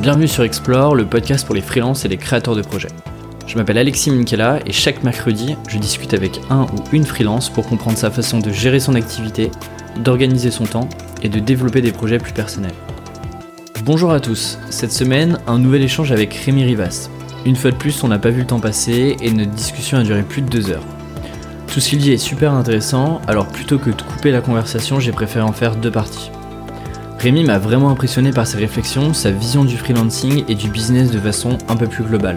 Bienvenue sur Explore, le podcast pour les freelances et les créateurs de projets. Je m'appelle Alexis Minkela et chaque mercredi, je discute avec un ou une freelance pour comprendre sa façon de gérer son activité, d'organiser son temps et de développer des projets plus personnels. Bonjour à tous, cette semaine, un nouvel échange avec Rémi Rivas. Une fois de plus, on n'a pas vu le temps passer et notre discussion a duré plus de deux heures. Tout ce qu'il dit est super intéressant, alors plutôt que de couper la conversation, j'ai préféré en faire deux parties. Rémi m'a vraiment impressionné par ses réflexions, sa vision du freelancing et du business de façon un peu plus globale.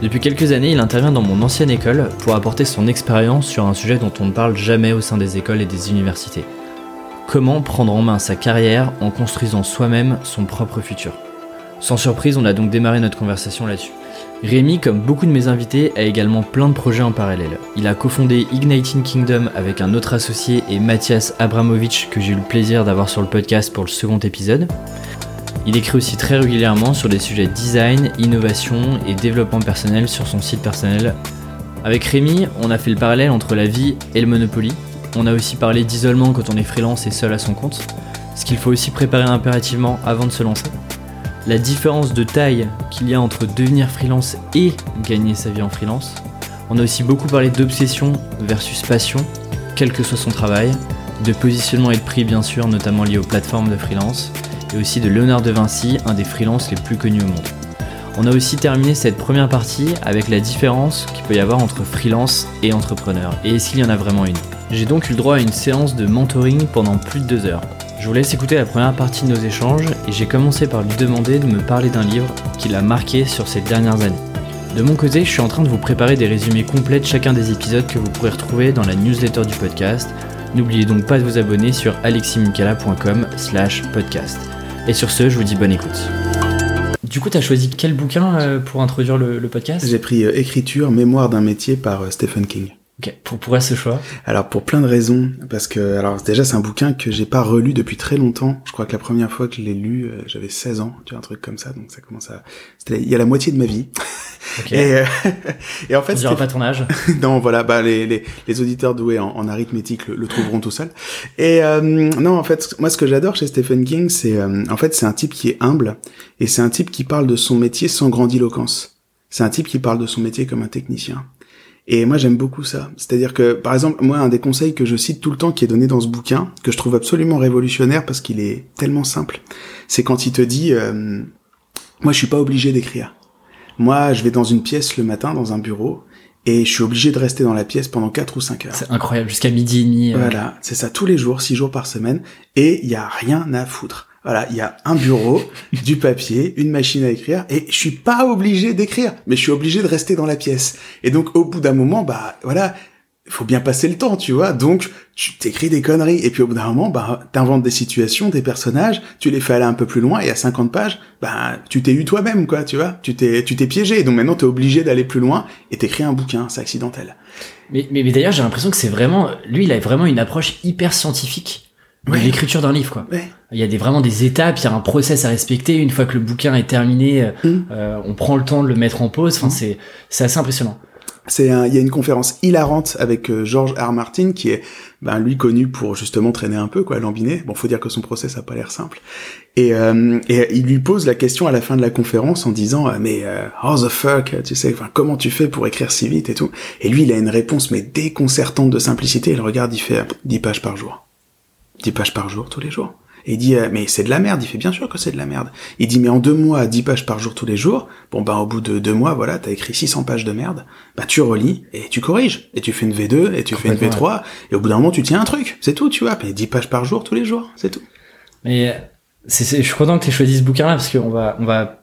Depuis quelques années, il intervient dans mon ancienne école pour apporter son expérience sur un sujet dont on ne parle jamais au sein des écoles et des universités. Comment prendre en main sa carrière en construisant soi-même son propre futur? Sans surprise, on a donc démarré notre conversation là-dessus. Rémi, comme beaucoup de mes invités, a également plein de projets en parallèle. Il a cofondé Igniting Kingdom avec un autre associé et Mathias Abramovic que j'ai eu le plaisir d'avoir sur le podcast pour le second épisode. Il écrit aussi très régulièrement sur des sujets design, innovation et développement personnel sur son site personnel. Avec Rémi, on a fait le parallèle entre la vie et le Monopoly. On a aussi parlé d'isolement quand on est freelance et seul à son compte, ce qu'il faut aussi préparer impérativement avant de se lancer la différence de taille qu'il y a entre devenir freelance et gagner sa vie en freelance. On a aussi beaucoup parlé d'obsession versus passion, quel que soit son travail, de positionnement et de prix bien sûr, notamment lié aux plateformes de freelance, et aussi de Léonard de Vinci, un des freelances les plus connus au monde. On a aussi terminé cette première partie avec la différence qu'il peut y avoir entre freelance et entrepreneur, et qu'il y en a vraiment une? J'ai donc eu le droit à une séance de mentoring pendant plus de deux heures. Je vous laisse écouter la première partie de nos échanges et j'ai commencé par lui demander de me parler d'un livre qui l'a marqué sur ces dernières années. De mon côté, je suis en train de vous préparer des résumés complets de chacun des épisodes que vous pourrez retrouver dans la newsletter du podcast. N'oubliez donc pas de vous abonner sur aleximukala.com slash podcast. Et sur ce, je vous dis bonne écoute. Du coup, tu choisi quel bouquin euh, pour introduire le, podcast? J'ai pris euh, Écriture, mémoire d'un métier par euh, Stephen King. Ok, pourquoi ce choix Alors pour plein de raisons, parce que alors déjà c'est un bouquin que j'ai pas relu depuis très longtemps. Je crois que la première fois que je l'ai lu, euh, j'avais 16 ans, tu vois un truc comme ça, donc ça commence à, c'était il y a la moitié de ma vie. Et, euh, et, en fait, on pas ton âge. non, voilà, bah les, les, les auditeurs doués en, en arithmétique le, trouveront tout seuls. Et euh, non, en fait, moi ce que j'adore chez Stephen King, c'est en fait c'est un type qui est humble et c'est un type qui parle de son métier sans grandiloquence. C'est un type qui parle de son métier comme un technicien. Et moi j'aime beaucoup ça. C'est-à-dire que par exemple moi un des conseils que je cite tout le temps qui est donné dans ce bouquin que je trouve absolument révolutionnaire parce qu'il est tellement simple, c'est quand il te dit euh, moi je suis pas obligé d'écrire. Moi je vais dans une pièce le matin dans un bureau et je suis obligé de rester dans la pièce pendant 4 ou 5 heures. C'est incroyable, jusqu'à midi et demi. Euh. Voilà, c'est ça tous les jours, 6 jours par semaine, et il y a rien à foutre. Voilà, il y a un bureau, du papier, une machine à écrire, et je suis pas obligé d'écrire, mais je suis obligé de rester dans la pièce. Et donc, au bout d'un moment, bah voilà, il faut bien passer le temps, tu vois. Donc, tu t'écris des conneries, et puis au bout d'un moment, bah t'inventes des situations, des personnages, tu les fais aller un peu plus loin, et à 50 pages, bah tu t'es eu toi-même, quoi, tu vois. Tu t'es, tu t'es piégé, donc maintenant t'es obligé d'aller plus loin, et t'écris un bouquin, c'est accidentel. Mais, mais, mais d'ailleurs, j'ai l'impression que c'est vraiment, lui, il a vraiment une approche hyper scientifique l'écriture d'un livre quoi. Il y a des vraiment des étapes, il y a un process à respecter. Une fois que le bouquin est terminé, euh, mm. euh, on prend le temps de le mettre en pause. Enfin, mm. c'est c'est assez impressionnant. C'est il y a une conférence hilarante avec euh, George R. Martin qui est ben lui connu pour justement traîner un peu quoi, lambiné. Bon, faut dire que son process a pas l'air simple. Et, et il lui pose la question à la fin de la conférence en disant mais how the fuck, tu sais, enfin comment tu fais pour écrire si vite et tout. Et lui, il a une réponse mais déconcertante de simplicité. Il regarde, il fait 10 pages par jour. 10 pages par jour, tous les jours. Et il dit, euh, mais c'est de la merde. Il fait bien sûr que c'est de la merde. Il dit, mais en deux mois, 10 pages par jour tous les jours, bon ben au bout de deux mois, voilà, t'as écrit 600 pages de merde, bah tu relis et tu corriges. Et tu fais une V2 et tu fais une V3, et au bout d'un moment, tu tiens un truc. C'est tout, tu vois. Mais 10 pages par jour tous les jours, c'est tout. Mais c'est, je suis content que tu aies choisi ce bouquin-là, parce qu'on va, on va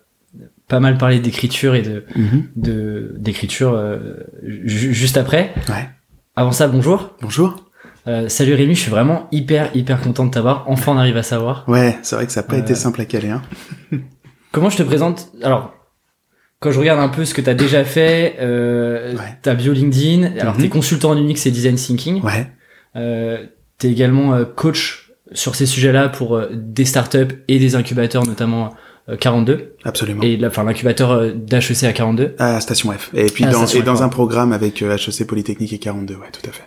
pas mal parler d'écriture et de, mhm. de d'écriture euh, juste après. Ouais. Avant ça, bonjour. Bonjour. Euh, salut Rémi, je suis vraiment hyper hyper content de t'avoir. Enfin, on arrive à savoir. Ouais, c'est vrai que ça n'a pas été euh, simple à caler. Hein. comment je te présente? Alors, quand je regarde un peu ce que tu as déjà fait, euh, ta bio LinkedIn, alors tu es mhm. consultant en Unix et Design Thinking. Ouais. Euh, tu es également euh, coach sur ces sujets-là pour des startups et des incubateurs, notamment 42. Absolument. Et enfin l'incubateur d'HEC à 42. À Station F. Et puis dans, et dans un programme avec HEC Polytechnique et 42, ouais, tout à fait.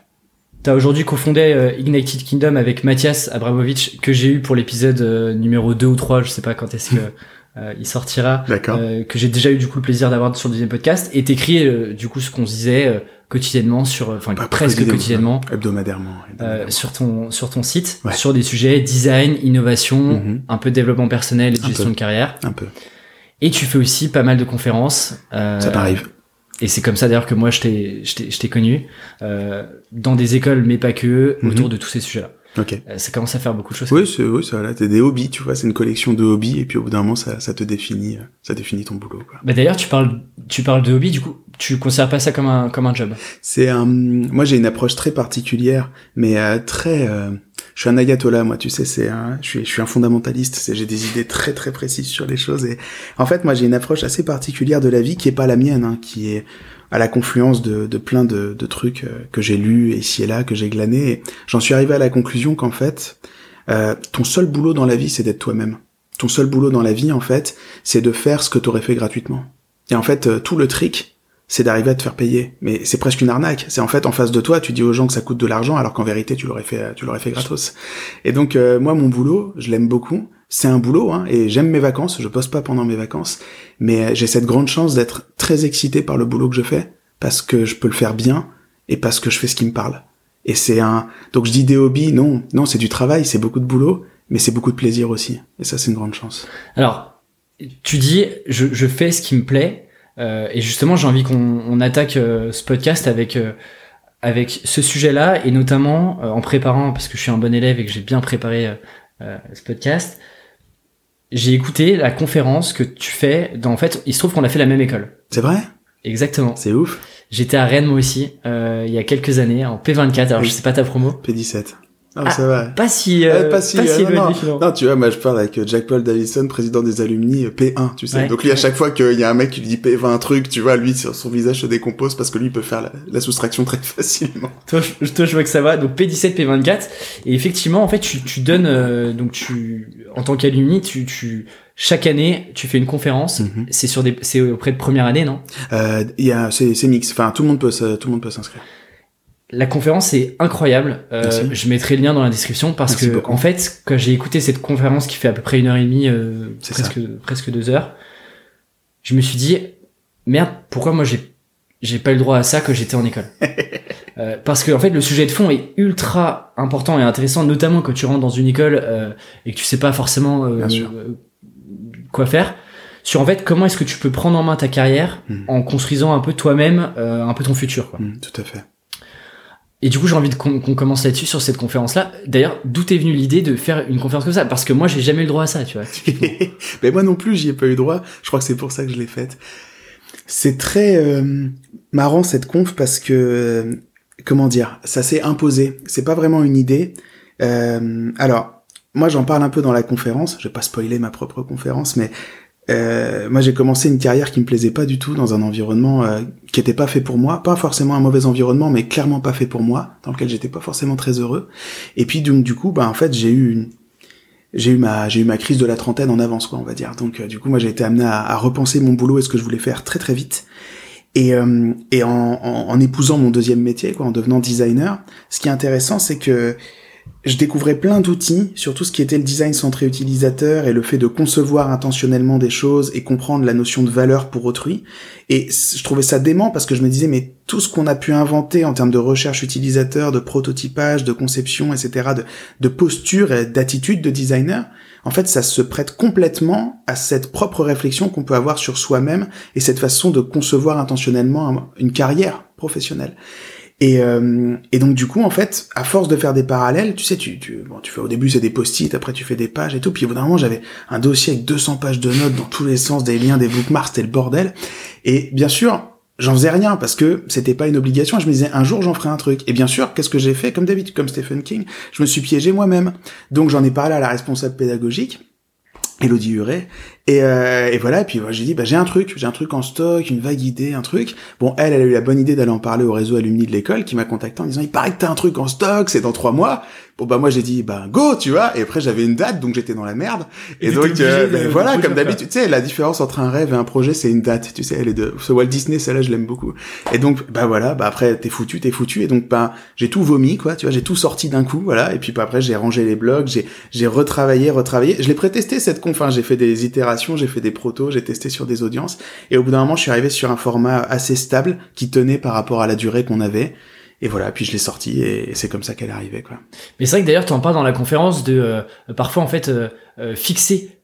T'as aujourd'hui cofondé euh, Ignited Kingdom avec Mathias Abramovic que j'ai eu pour l'épisode euh, numéro 2 ou 3, je sais pas quand est-ce que euh, il sortira, D'accord. euh, que j'ai déjà eu du coup le plaisir d'avoir sur le deuxième podcast, et t'écris euh, du coup ce qu'on se disait euh, quotidiennement sur, enfin presque quotidiennement, Hebdomadairement. euh, hebdomadairement. sur ton sur ton site, Ouais. sur des sujets design, innovation, Mhm. un peu de développement personnel et de Un gestion peu. de carrière. Un peu. Et tu fais aussi pas mal de conférences. euh, Ça t'arrive. Et c'est comme ça d'ailleurs que moi je t'ai je t'ai je t'ai connu euh, dans des écoles mais pas que Mhm. autour de tous ces sujets-là. Ok. Euh, ça commence à faire beaucoup de choses. Oui, c'est, oui, ça, là, t'es des hobbies, tu vois, c'est une collection de hobbies, et puis au bout d'un moment, ça, ça te définit, euh, ça définit ton boulot, quoi. Bah d'ailleurs tu parles tu parles de hobby du coup tu considères pas ça comme un comme un job? C'est un, moi j'ai une approche très particulière, mais euh, très, euh, je suis un ayatollah, moi, tu sais, c'est un, je suis, je suis un fondamentaliste, c'est, j'ai des idées très très précises sur les choses, et en fait, moi j'ai une approche assez particulière de la vie qui est pas la mienne, hein, qui est à la confluence de, de plein de, de trucs euh, que j'ai lus ici et là, que j'ai glanés, et j'en suis arrivé à la conclusion qu'en fait, euh, ton seul boulot dans la vie, c'est d'être toi-même. Ton seul boulot dans la vie, en fait, c'est de faire ce que t'aurais fait gratuitement. Et en fait, euh, tout le trick, c'est d'arriver à te faire payer. Mais c'est presque une arnaque. C'est en fait en face de toi, tu dis aux gens que ça coûte de l'argent, alors qu'en vérité, tu l'aurais fait, tu l'aurais fait gratos. Et donc, euh, moi, mon boulot, je l'aime beaucoup. C'est un boulot, hein, et j'aime mes vacances. Je poste pas pendant mes vacances, mais euh, j'ai cette grande chance d'être très excité par le boulot que je fais, parce que je peux le faire bien et parce que je fais ce qui me parle. Et c'est un, donc je dis des hobbies, non, non, c'est du travail, c'est beaucoup de boulot, mais c'est beaucoup de plaisir aussi. Et ça, c'est une grande chance. Alors tu dis je fais ce qui me plaît euh, et justement j'ai envie qu'on on attaque euh, ce podcast avec euh, avec ce sujet-là et notamment en préparant parce que je suis un bon élève et que j'ai bien préparé euh, ce podcast. J'ai écouté la conférence que tu fais dans en fait il se trouve qu'on a fait la même école. C'est vrai? Exactement. C'est ouf. J'étais à Rennes moi aussi euh, il y a quelques années en P24 alors Oui. je sais pas ta promo. P17. Ah, Ah, ça va. Pas si euh, Ouais, pas si, euh, éloigné, non, non. finalement. Non, tu vois, moi je parle avec euh, Jack Paul Davison, président des alumni euh, P1, tu sais. Ouais. Donc lui, à chaque fois qu'il y a un mec qui lui dit P20 un truc, tu vois, lui, son visage se décompose parce que lui il peut faire la, la soustraction très facilement. Toi, je, toi, je vois que ça va. Donc P17, P24. Et effectivement, en fait, tu, tu donnes, euh, donc tu, en tant qu'alumni, tu, tu, chaque année, tu fais une conférence. Mhm. C'est sur des, c'est auprès de première année, non? Euh, il y a, c'est, c'est mix. Enfin, tout le monde peut, tout le monde peut s'inscrire. La conférence est incroyable. Euh, je mettrai le lien dans la description parce Merci que, beaucoup. en fait, quand j'ai écouté cette conférence qui fait à peu près une heure et demie, euh, presque, presque deux heures, je me suis dit, merde, pourquoi moi j'ai, j'ai pas eu le droit à ça que j'étais en école? Euh, parce que en fait le sujet de fond est ultra important et intéressant notamment quand tu rentres dans une école euh, et que tu sais pas forcément euh, euh, quoi faire sur en fait comment est-ce que tu peux prendre en main ta carrière Mhm. en construisant un peu toi-même euh, un peu ton futur quoi? Mm, tout à fait. Et du coup j'ai envie qu'on qu'on commence là-dessus sur cette conférence là d'ailleurs d'où est venue l'idée de faire une conférence comme ça? Parce que moi j'ai jamais eu le droit à ça tu vois Mais moi non plus, j'y ai pas eu droit. Je crois que c'est pour ça que je l'ai faite. C'est très euh, marrant cette conf parce que euh, comment dire, ça s'est imposé. C'est pas vraiment une idée. Euh, alors, moi j'en parle un peu dans la conférence. Je vais pas spoiler ma propre conférence, mais euh, moi j'ai commencé une carrière qui me plaisait pas du tout dans un environnement euh, qui était pas fait pour moi. Pas forcément un mauvais environnement, mais clairement pas fait pour moi, dans lequel j'étais pas forcément très heureux. Et puis donc du coup, bah en fait j'ai eu une j'ai eu ma j'ai eu ma crise de la trentaine en avance quoi on va dire donc euh, du coup moi j'ai été amené à, à repenser mon boulot et ce que je voulais faire très très vite et euh, et en, en, en épousant mon deuxième métier quoi en devenant designer ce qui est intéressant c'est que je découvrais plein d'outils sur tout ce qui était le design centré utilisateur et le fait de concevoir intentionnellement des choses et comprendre la notion de valeur pour autrui. Et je trouvais ça dément parce que je me disais, mais tout ce qu'on a pu inventer en termes de recherche utilisateur, de prototypage, de conception, etc., de, posture et d'attitude de designer, en fait, ça se prête complètement à cette propre réflexion qu'on peut avoir sur soi-même et cette façon de concevoir intentionnellement un- une carrière professionnelle. Et, euh, et donc du coup, en fait, à force de faire des parallèles, tu sais, tu, tu, bon, tu fais au début c'est des post-it, après tu fais des pages et tout, puis au moment j'avais un dossier avec 200 pages de notes dans tous les sens, des liens, des bookmarks, c'était le bordel. Et bien sûr, j'en faisais rien parce que c'était pas une obligation. Je me disais un jour j'en ferai un truc. Et bien sûr, qu'est-ce que j'ai fait? Comme d'habitude, comme Stephen King, je me suis piégé moi-même. Donc j'en ai parlé à la responsable pédagogique. Elodie Huret. Et, euh, et voilà, et puis moi, j'ai dit, bah, j'ai un truc, j'ai un truc en stock, une vague idée, un truc. Bon, elle, elle a eu la bonne idée d'aller en parler au réseau alumni de l'école, qui m'a contacté en disant, il paraît que t'as un truc en stock, c'est dans trois mois. Bon, bah, moi, j'ai dit, bah, go, tu vois. Et après, j'avais une date, donc j'étais dans la merde. Et, Et donc, obligé euh, ben voilà, comme d'habitude, tu sais, la différence entre un rêve et un projet, c'est une date, tu sais, elle est de, ce Walt Disney, celle-là, je l'aime beaucoup. Et donc, bah, voilà, bah, après, t'es foutu, t'es foutu. Et donc, bah, j'ai tout vomi, quoi, tu vois, j'ai tout sorti d'un coup, voilà. Et puis, bah, après, j'ai rangé les blogs, j'ai, j'ai retravaillé, retravaillé. Je l'ai prétesté, cette conf, hein, j'ai fait des itérations itérations, j'ai fait des protos, j'ai testé sur des audiences. Et au bout d'un moment, je suis arrivé sur un format assez stable qui tenait par rapport à la durée qu'on avait. Et voilà, puis je l'ai sorti et c'est comme ça qu'elle est arrivée, quoi. Mais c'est vrai que d'ailleurs, tu en parles dans la conférence de euh, parfois en fait euh, euh, fixer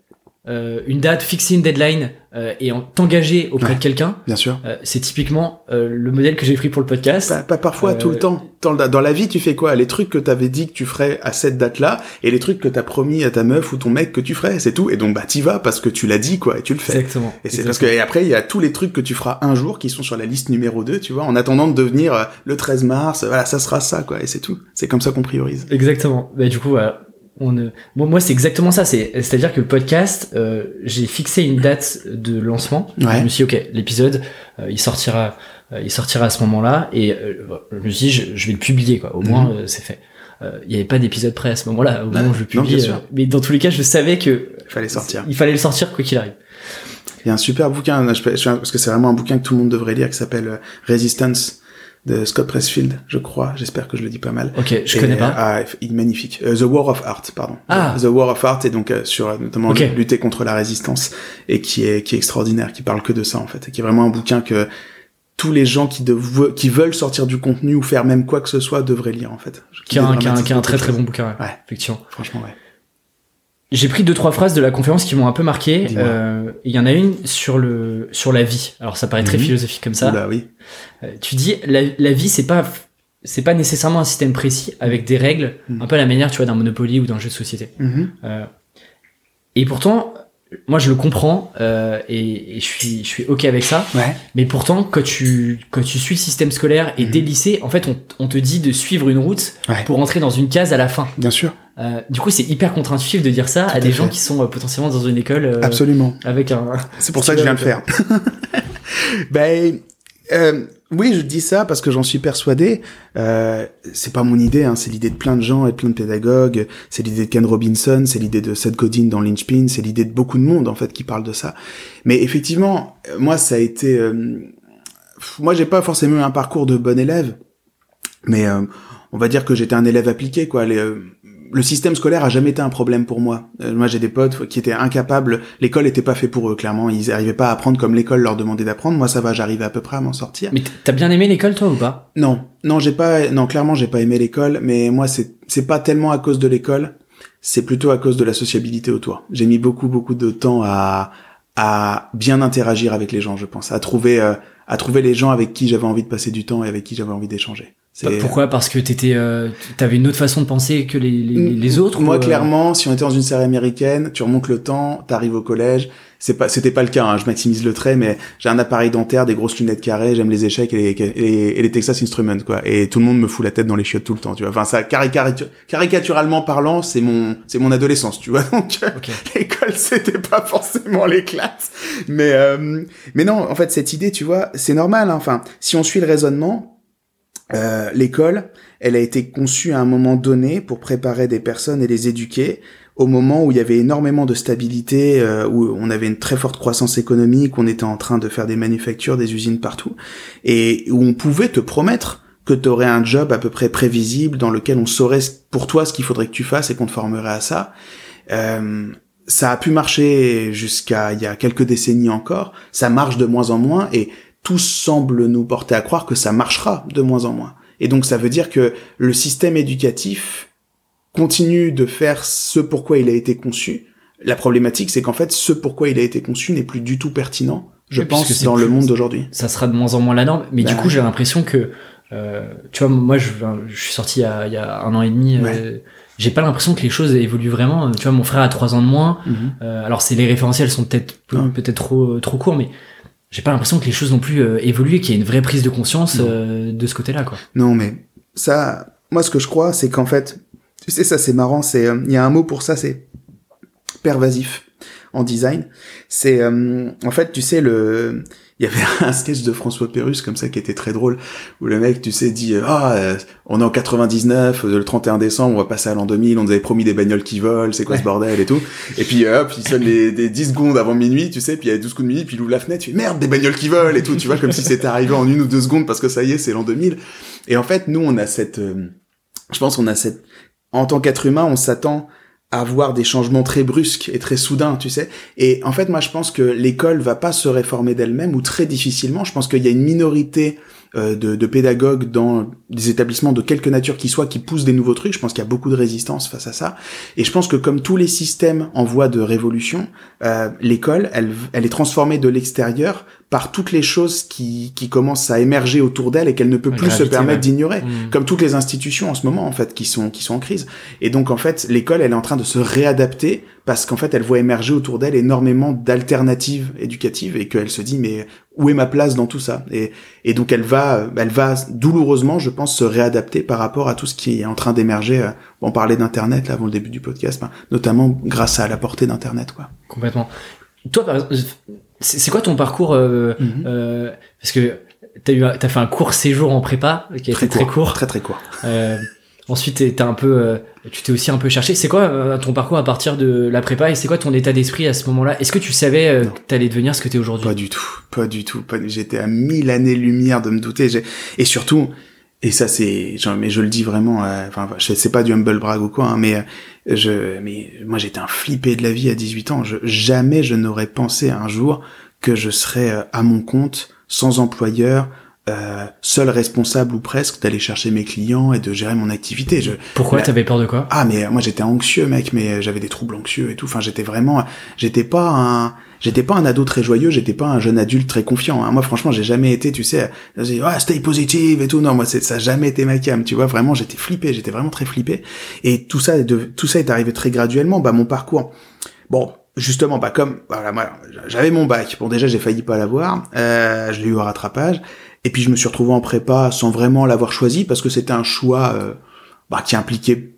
euh, une date, fixer une deadline euh, et t'engager auprès Ouais. de quelqu'un, Bien sûr. euh, c'est typiquement euh, le modèle que j'ai pris pour le podcast. Pas, pas parfois, Euh, tout le temps. Dans, la- dans la vie, tu fais quoi? Les trucs que t'avais dit que tu ferais à cette date-là, et les trucs que t'as promis à ta meuf ou ton mec que tu ferais, c'est tout. Et donc, bah, t'y vas parce que tu l'as dit, quoi, et tu le fais. Exactement. Et c'est parce que, et après, il y a tous les trucs que tu feras un jour qui sont sur la liste numéro 2, tu vois, en attendant de devenir euh, le 13 mars, voilà, ça sera ça, quoi, et c'est tout. C'est comme ça qu'on priorise. Exactement. Bah, du coup, voilà. On, euh, bon, moi, c'est exactement ça. C'est, c'est-à-dire que le podcast, euh, j'ai fixé une date de lancement. Ouais. Je me suis dit, ok, l'épisode, euh, il sortira, euh, il sortira à ce moment-là, et euh, je me suis dit, je, je vais le publier, quoi. Au moins, euh, c'est fait. Euh, Il n'y avait pas d'épisode prêt à ce moment-là. Au moment où je le publie. mais dans tous les cas, je savais que Il fallait sortir. il fallait le sortir quoi qu'il arrive. Il y a un super bouquin, je peux- je- parce que c'est vraiment un bouquin que tout le monde devrait lire, qui s'appelle Resistance de Scott Pressfield, je crois. J'espère que je le dis pas mal. Ok, je Et, connais pas. Ah, il est magnifique. Euh, The War of Art, pardon. Ah. The War of Art est donc euh, sur euh, notamment lutter contre la résistance et qui est qui est extraordinaire, qui parle que de ça en fait, et qui est vraiment un bouquin que tous les gens qui dev- qui veulent sortir du contenu ou faire même quoi que ce soit devraient lire en fait. Qui a, un, qui a un- qui un très très bon bouquin, ouais, Ouais. effectivement. Franchement, ouais. J'ai pris deux trois phrases de la conférence qui m'ont un peu marqué. Euh, Il y en a une sur le sur la vie. Alors ça paraît très Mhm. philosophique comme ça. Oula, oui. Euh, tu dis la, la vie c'est pas c'est pas nécessairement un système précis avec des règles Mhm. un peu à la manière tu vois d'un Monopoly ou d'un jeu de société. Mhm. Euh, et pourtant moi je le comprends euh, et, et je suis je suis ok avec ça. Ouais. Mais pourtant quand tu quand tu suis le système scolaire et Mhm. dès le lycée en fait on, on te dit de suivre une route Ouais. pour entrer dans une case à la fin. Bien sûr. Euh, du coup, c'est hyper contre-intuitif de dire ça Tout à des fait. gens qui sont euh, potentiellement dans une école euh, Absolument. avec un. C'est pour ça que je viens de faire. ben, euh, oui, je dis ça parce que j'en suis persuadé. Euh, c'est pas mon idée, hein, c'est l'idée de plein de gens et plein de pédagogues. C'est l'idée de Ken Robinson, c'est l'idée de Seth Godin dans Lynchpin, c'est l'idée de beaucoup de monde en fait qui parle de ça. Mais effectivement, moi, ça a été. euh, moi, j'ai pas forcément eu un parcours de bon élève, mais euh, on va dire que j'étais un élève appliqué, quoi. Les, euh, le système scolaire a jamais été un problème pour moi. Euh, moi, j'ai des potes qui étaient incapables. L'école était pas fait pour eux, clairement. Ils arrivaient pas à apprendre comme l'école leur demandait d'apprendre. Moi, ça va, j'arrivais à peu près à m'en sortir. Mais t'as bien aimé l'école, toi, ou pas? Non, non, j'ai pas, non, clairement, j'ai pas aimé l'école, mais moi, c'est, c'est pas tellement à cause de l'école, c'est plutôt à cause de la sociabilité autour. J'ai mis beaucoup, beaucoup de temps à, à bien interagir avec les gens, je pense, à trouver, euh, à trouver les gens avec qui j'avais envie de passer du temps et avec qui j'avais envie d'échanger. C'est- Pourquoi? Parce que t'étais, euh, t'avais une autre façon de penser que les, les, les autres Moi, ou, euh, clairement, si on était dans une série américaine, tu remontes le temps, t'arrives au collège. C'est pas, c'était pas le cas. Hein, je maximise le trait, mais j'ai un appareil dentaire, des grosses lunettes carrées, j'aime les échecs et les, et, et les Texas Instruments, quoi. Et tout le monde me fout la tête dans les chiottes tout le temps, tu vois. Enfin, ça, caricatu- caricaturalement parlant, c'est mon, c'est mon adolescence, tu vois. Donc, l'école, c'était pas forcément les classes. Mais, euh, mais non, en fait, cette idée, tu vois, c'est normal. hein. Enfin, si on suit le raisonnement, euh, l'école, elle a été conçue à un moment donné pour préparer des personnes et les éduquer au moment où il y avait énormément de stabilité, euh, où on avait une très forte croissance économique, on était en train de faire des manufactures, des usines partout, et où on pouvait te promettre que tu aurais un job à peu près prévisible dans lequel on saurait pour toi ce qu'il faudrait que tu fasses et qu'on te formerait à ça. Euh, ça a pu marcher jusqu'à il y a quelques décennies encore, ça marche de moins en moins et tout semble nous porter à croire que ça marchera de moins en moins. Et donc ça veut dire que le système éducatif continue de faire ce pourquoi il a été conçu. La problématique, c'est qu'en fait, ce pourquoi il a été conçu n'est plus du tout pertinent, je Oui, pense, dans le monde d'aujourd'hui. ça sera de moins en moins la norme. Mais du Bah coup, j'ai l'impression que, euh, tu vois, moi, je, je suis sorti il y a, il y a un an et demi. euh, j'ai pas l'impression que les choses évoluent vraiment. Tu vois, mon frère a trois ans de moins. Euh, alors, c'est les référentiels sont peut-être Ouais. peut-être trop trop courts, mais j'ai pas l'impression que les choses non plus euh, évolué, qu'il y ait une vraie prise de conscience euh, de ce côté-là, quoi. Non, mais ça, moi, ce que je crois, c'est qu'en fait, tu sais, ça, c'est marrant, c'est, euh, il y a un mot pour ça, c'est pervasif en design. C'est, euh, en fait, tu sais, le, il y avait un sketch de François Pérus comme ça qui était très drôle, où le mec, tu sais, dit, euh, ah, euh, on est en 99, euh, le 31 décembre, on va passer à l'an 2000, on nous avait promis des bagnoles qui volent, c'est quoi ce bordel et tout. Et puis, hop, il sonne les, des 10 secondes avant minuit, tu sais, puis il y a 12 coups de minuit, puis il ouvre la fenêtre, tu fais, merde, des bagnoles qui volent et tout, tu vois, comme si c'était arrivé en une ou deux secondes parce que ça y est, c'est l'an 2000. Et en fait, nous, on a cette, euh, je pense, on a cette, en tant qu'être humain, on s'attend avoir des changements très brusques et très soudains, tu sais. Et en fait, moi, je pense que l'école va pas se réformer d'elle-même ou très difficilement. Je pense qu'il y a une minorité euh, de, pédagogues dans des établissements de quelque nature qui soient qui poussent des nouveaux trucs. Je pense qu'il y a beaucoup de résistance face à ça. Et je pense que comme tous les systèmes en voie de révolution, euh, l'école, elle, elle est transformée de l'extérieur par toutes les choses qui, qui commencent à émerger autour d'elle et qu'elle ne peut plus se permettre d'ignorer, mmh. comme toutes les institutions en ce moment en fait qui sont qui sont en crise. Et donc en fait, l'école, elle est en train de se réadapter parce qu'en fait, elle voit émerger autour d'elle énormément d'alternatives éducatives et qu'elle se dit mais où est ma place dans tout ça? Et, et donc elle va elle va douloureusement, je pense, se réadapter par rapport à tout ce qui est en train d'émerger. On parlait d'internet là avant le début du podcast, ben, notamment grâce à la portée d'internet quoi. Complètement. Toi, par exemple, c'est quoi ton parcours euh, mhm. euh, Parce que t'as eu, as fait un court séjour en prépa qui a très été très court, très très court. Euh, ensuite, t'as un peu, euh, tu t'es aussi un peu cherché. C'est quoi ton parcours à partir de la prépa et c'est quoi ton état d'esprit à ce moment-là? Est-ce que tu savais que t'allais devenir ce que t'es aujourd'hui? Pas du tout, pas du tout. J'étais à mille années lumière de me douter. Et surtout, et ça c'est, mais je le dis vraiment, euh, enfin, c'est pas du humble brag ou quoi, hein, mais je, mais moi j'étais un flippé de la vie à 18 ans. Je, jamais je n'aurais pensé un jour que je serais euh, à mon compte, sans employeur, euh, seul responsable ou presque d'aller chercher mes clients et de gérer mon activité. Je, Pourquoi t'avais peur de quoi Ah mais moi j'étais anxieux mec, mais j'avais des troubles anxieux et tout. Enfin j'étais vraiment, j'étais pas un, j'étais pas un ado très joyeux, j'étais pas un jeune adulte très confiant. Hein. Moi franchement j'ai jamais été, tu sais, ah, stay positive et tout. Non moi ça a jamais été ma cam. Tu vois vraiment j'étais flippé, j'étais vraiment très flippé. Et tout ça, de, tout ça est arrivé très graduellement. Bah mon parcours, bon justement, bah comme voilà, moi j'avais mon bac. Bon déjà j'ai failli pas l'avoir, euh, je l'ai eu au rattrapage. Et puis je me suis retrouvé en prépa sans vraiment l'avoir choisi parce que c'était un choix euh, bah, qui impliquait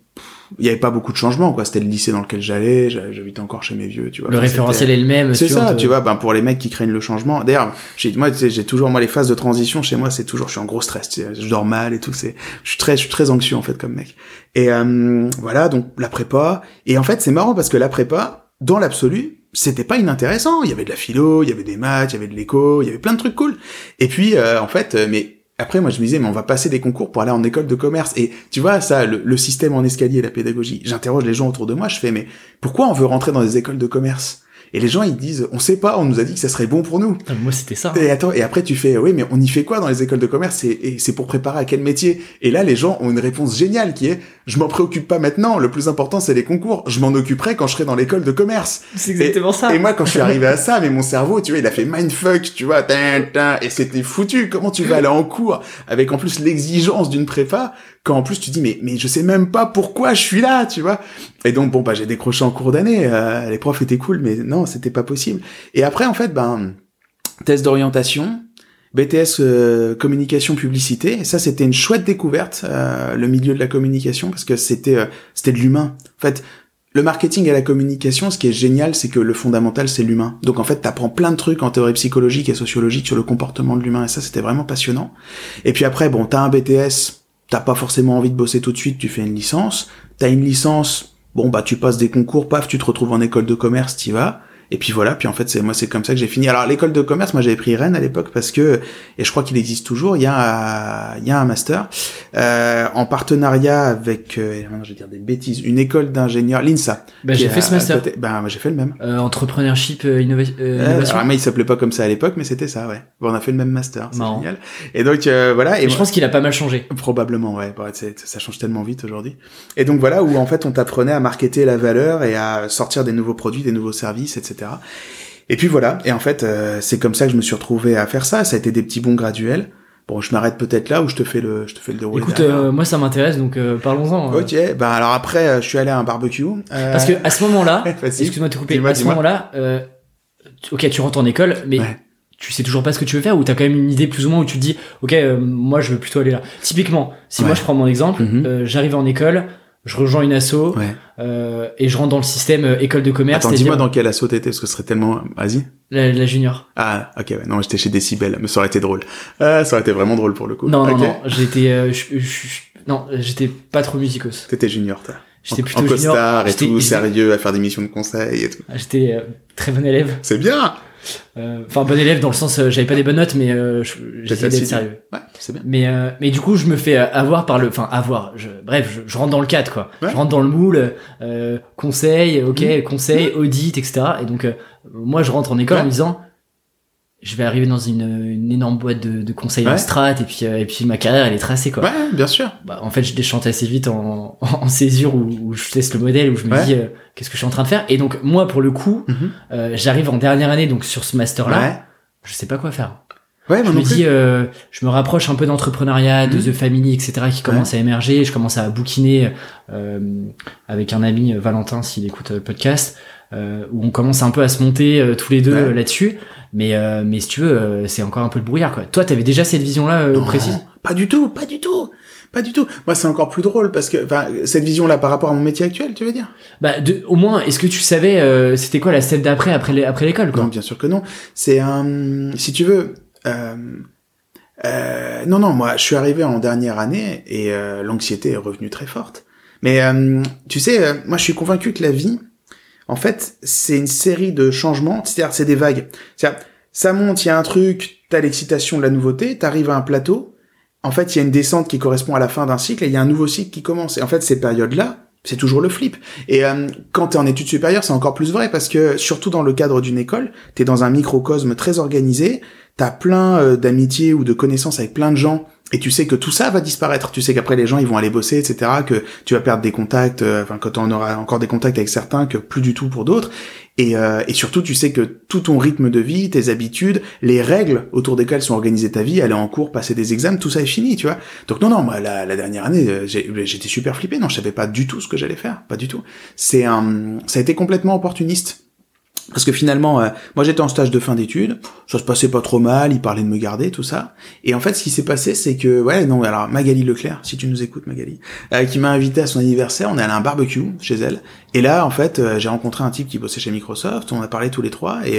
il y avait pas beaucoup de changements quoi. C'était le lycée dans lequel j'allais j'habitais encore chez mes vieux tu vois. Le référentiel est le même c'est ça tu vois ben pour les mecs qui craignent le changement. D'ailleurs j'ai moi j'ai toujours moi les phases de transition chez moi c'est toujours je suis en gros stress tu sais, je dors mal et tout c'est je suis très je suis très anxieux en fait comme mec. Et euh, voilà donc la prépa. Et en fait c'est marrant parce que la prépa dans l'absolu c'était pas inintéressant. Il y avait de la philo, il y avait des maths, il y avait de l'éco, il y avait plein de trucs cool. Et puis, euh, en fait, euh, mais après, moi, je me disais, mais on va passer des concours pour aller en école de commerce. Et tu vois, ça, le, le système en escalier, la pédagogie. J'interroge les gens autour de moi, je fais, mais pourquoi on veut rentrer dans des écoles de commerce? Et les gens ils disent on sait pas, on nous a dit que ça serait bon pour nous. Ah, moi c'était ça. Et attends et après tu fais oui mais on y fait quoi dans les écoles de commerce? Et, c'est pour préparer à quel métier? Et là les gens ont une réponse géniale qui est je m'en préoccupe pas maintenant, le plus important c'est les concours, je m'en occuperai quand je serai dans l'école de commerce. C'est exactement ça. Et moi quand je suis arrivé à ça mais mon cerveau tu vois il a fait mindfuck tu vois et c'était foutu. Comment tu vas aller en cours avec en plus l'exigence d'une prépa? Quand en plus tu dis mais mais je sais même pas pourquoi je suis là, tu vois. Et donc bon bah j'ai décroché en cours d'année, euh, les profs étaient cool mais non, c'était pas possible. Et après en fait ben test d'orientation, BTS euh, communication publicité, et ça c'était une chouette découverte euh, le milieu de la communication parce que c'était c'était de l'humain. En fait, le marketing et la communication, ce qui est génial, c'est que le fondamental, c'est l'humain. Donc en fait, t'apprends plein de trucs en théorie psychologique et sociologique sur le comportement de l'humain, et ça, c'était vraiment passionnant. Et puis après, bon, t'as un BTS t'as pas forcément envie de bosser tout de suite, tu fais une licence, t'as une licence, bon bah tu passes des concours, paf, tu te retrouves en école de commerce, t'y vas, et puis voilà, puis en fait c'est moi c'est comme ça que j'ai fini. Alors l'école de commerce, moi j'avais pris Rennes à l'époque parce que et je crois qu'il existe toujours. Il y a il y a un master euh, en partenariat avec euh, je vais dire des bêtises, une école d'ingénieurs, l'INSA. Ben j'ai fait ce master. Ben moi j'ai fait le même. Euh, entrepreneurship euh, innovation. alors, mais il s'appelait pas comme ça à l'époque, mais c'était ça, ouais. Bon, on a fait le même master, c'est génial. Et donc voilà. Et je pense qu'il a pas mal changé. Probablement, ouais. Bon, ça change tellement vite aujourd'hui. Et donc voilà où en fait on t'apprenait à marketer la valeur et à sortir des nouveaux produits, des nouveaux services, etc. Et puis voilà, et en fait, euh, c'est comme ça que je me suis retrouvé à faire ça. Ça a été des petits bons graduels. Bon, je m'arrête peut-être là où je te fais le, je te fais le déroulé. Écoute, euh, moi ça m'intéresse, donc euh, parlons-en. Ok, bah alors après, je suis allé à un barbecue. Parce que à ce moment-là, excuse-moi de te couper, à ce moment-là, ok, tu rentres en école, mais tu sais toujours pas ce que tu veux faire ou t'as quand même une idée plus ou moins où tu te dis, ok, moi je veux plutôt aller là. Typiquement, si moi je prends mon exemple, mm-hmm. j'arrive en école, je rejoins une asso euh, et je rentre dans le système euh, école de commerce. Attends, dis-moi dans quelle asso t'étais parce que ce serait tellement. Vas-y. La, junior. Ah, ok, ouais. non, j'étais chez Decibel, mais ça aurait été drôle. Euh, ça aurait été vraiment drôle pour le coup. Non, non, non, j'étais, euh, non, j'étais pas trop musicos. T'étais junior, toi. J'étais plutôt en costard et tout, sérieux, à faire des missions de conseil et tout. Ah, j'étais très bon élève. C'est bien. Euh, Enfin, bon élève dans le sens, euh, j'avais pas des bonnes notes, mais euh, je- j'essayais d'être sérieux. Ouais, c'est bien. Mais euh, mais du coup, je me fais avoir par le, enfin avoir. Je, bref, je, je rentre dans le cadre quoi. Ouais. Je rentre dans le moule, euh, conseil, ok, Mhm. conseil, audit, etc. Et donc euh, moi, je rentre en école Ouais. en me disant, je vais arriver dans une, une énorme boîte de, de conseils en Ouais. strat et puis euh, et puis ma carrière elle est tracée quoi. Ouais, bien sûr. Bah, en fait, je déchante assez vite en, en césure où, où je teste le modèle, où je me Ouais. dis euh, qu'est-ce que je suis en train de faire? Et donc moi, pour le coup, Mhm. euh, j'arrive en dernière année donc sur ce master là, Ouais. je sais pas quoi faire. Ouais, Je me dis, euh, je me rapproche un peu d'entrepreneuriat, de Mhm. The Family, etc., qui commence à émerger. Je commence à bouquiner euh, avec un ami, euh, Valentin, s'il écoute euh, le podcast, euh, où on commence un peu à se monter euh, tous les deux Ouais. euh, là-dessus. Mais, euh, mais si tu veux, euh, c'est encore un peu le brouillard. Quoi. Toi, t'avais déjà cette vision-là euh, précise? Pas du tout, pas du tout. Pas du tout. Moi, c'est encore plus drôle parce que, enfin, cette vision-là par rapport à mon métier actuel, tu veux dire? Bah, de, Au moins, est-ce que tu savais, euh, c'était quoi la step d'après, après l'é- après l'école quoi? Non, bien sûr que non. C'est un, si tu veux, euh, euh, non, non, moi, je suis arrivé en dernière année et euh, l'anxiété est revenue très forte. Mais euh, tu sais, euh, moi, je suis convaincu que la vie, en fait, c'est une série de changements. C'est-à-dire, c'est des vagues. C'est-à-dire, ça monte, il y a un truc, t'as l'excitation de la nouveauté, t'arrives à un plateau. En fait, il y a une descente qui correspond à la fin d'un cycle et il y a un nouveau cycle qui commence. Et en fait, ces périodes-là, c'est toujours le flip. Et euh, quand t'es en études supérieures, c'est encore plus vrai parce que surtout dans le cadre d'une école, t'es dans un microcosme très organisé, t'as plein euh, d'amitiés ou de connaissances avec plein de gens et tu sais que tout ça va disparaître. Tu sais qu'après les gens ils vont aller bosser, etc. Que tu vas perdre des contacts, euh, enfin quand on aura encore des contacts avec certains, que plus du tout pour d'autres. Et, euh, et surtout, tu sais que tout ton rythme de vie, tes habitudes, les règles autour desquelles sont organisées ta vie, aller en cours, passer des examens, tout ça est fini, tu vois. Donc non, non, moi la, la dernière année, euh, j'étais super flippé. Non, je savais pas du tout ce que j'allais faire, pas du tout. C'est un, ça a été complètement opportuniste. Parce que finalement, euh, moi j'étais en stage de fin d'études, ça se passait pas trop mal, il parlait de me garder, tout ça. Et en fait, ce qui s'est passé, c'est que, ouais, non, alors Magali Leclerc, si tu nous écoutes, Magali, euh, qui m'a invité à son anniversaire, on est allé à un barbecue chez elle. Et là, en fait, euh, j'ai rencontré un type qui bossait chez Microsoft, on a parlé tous les trois, et,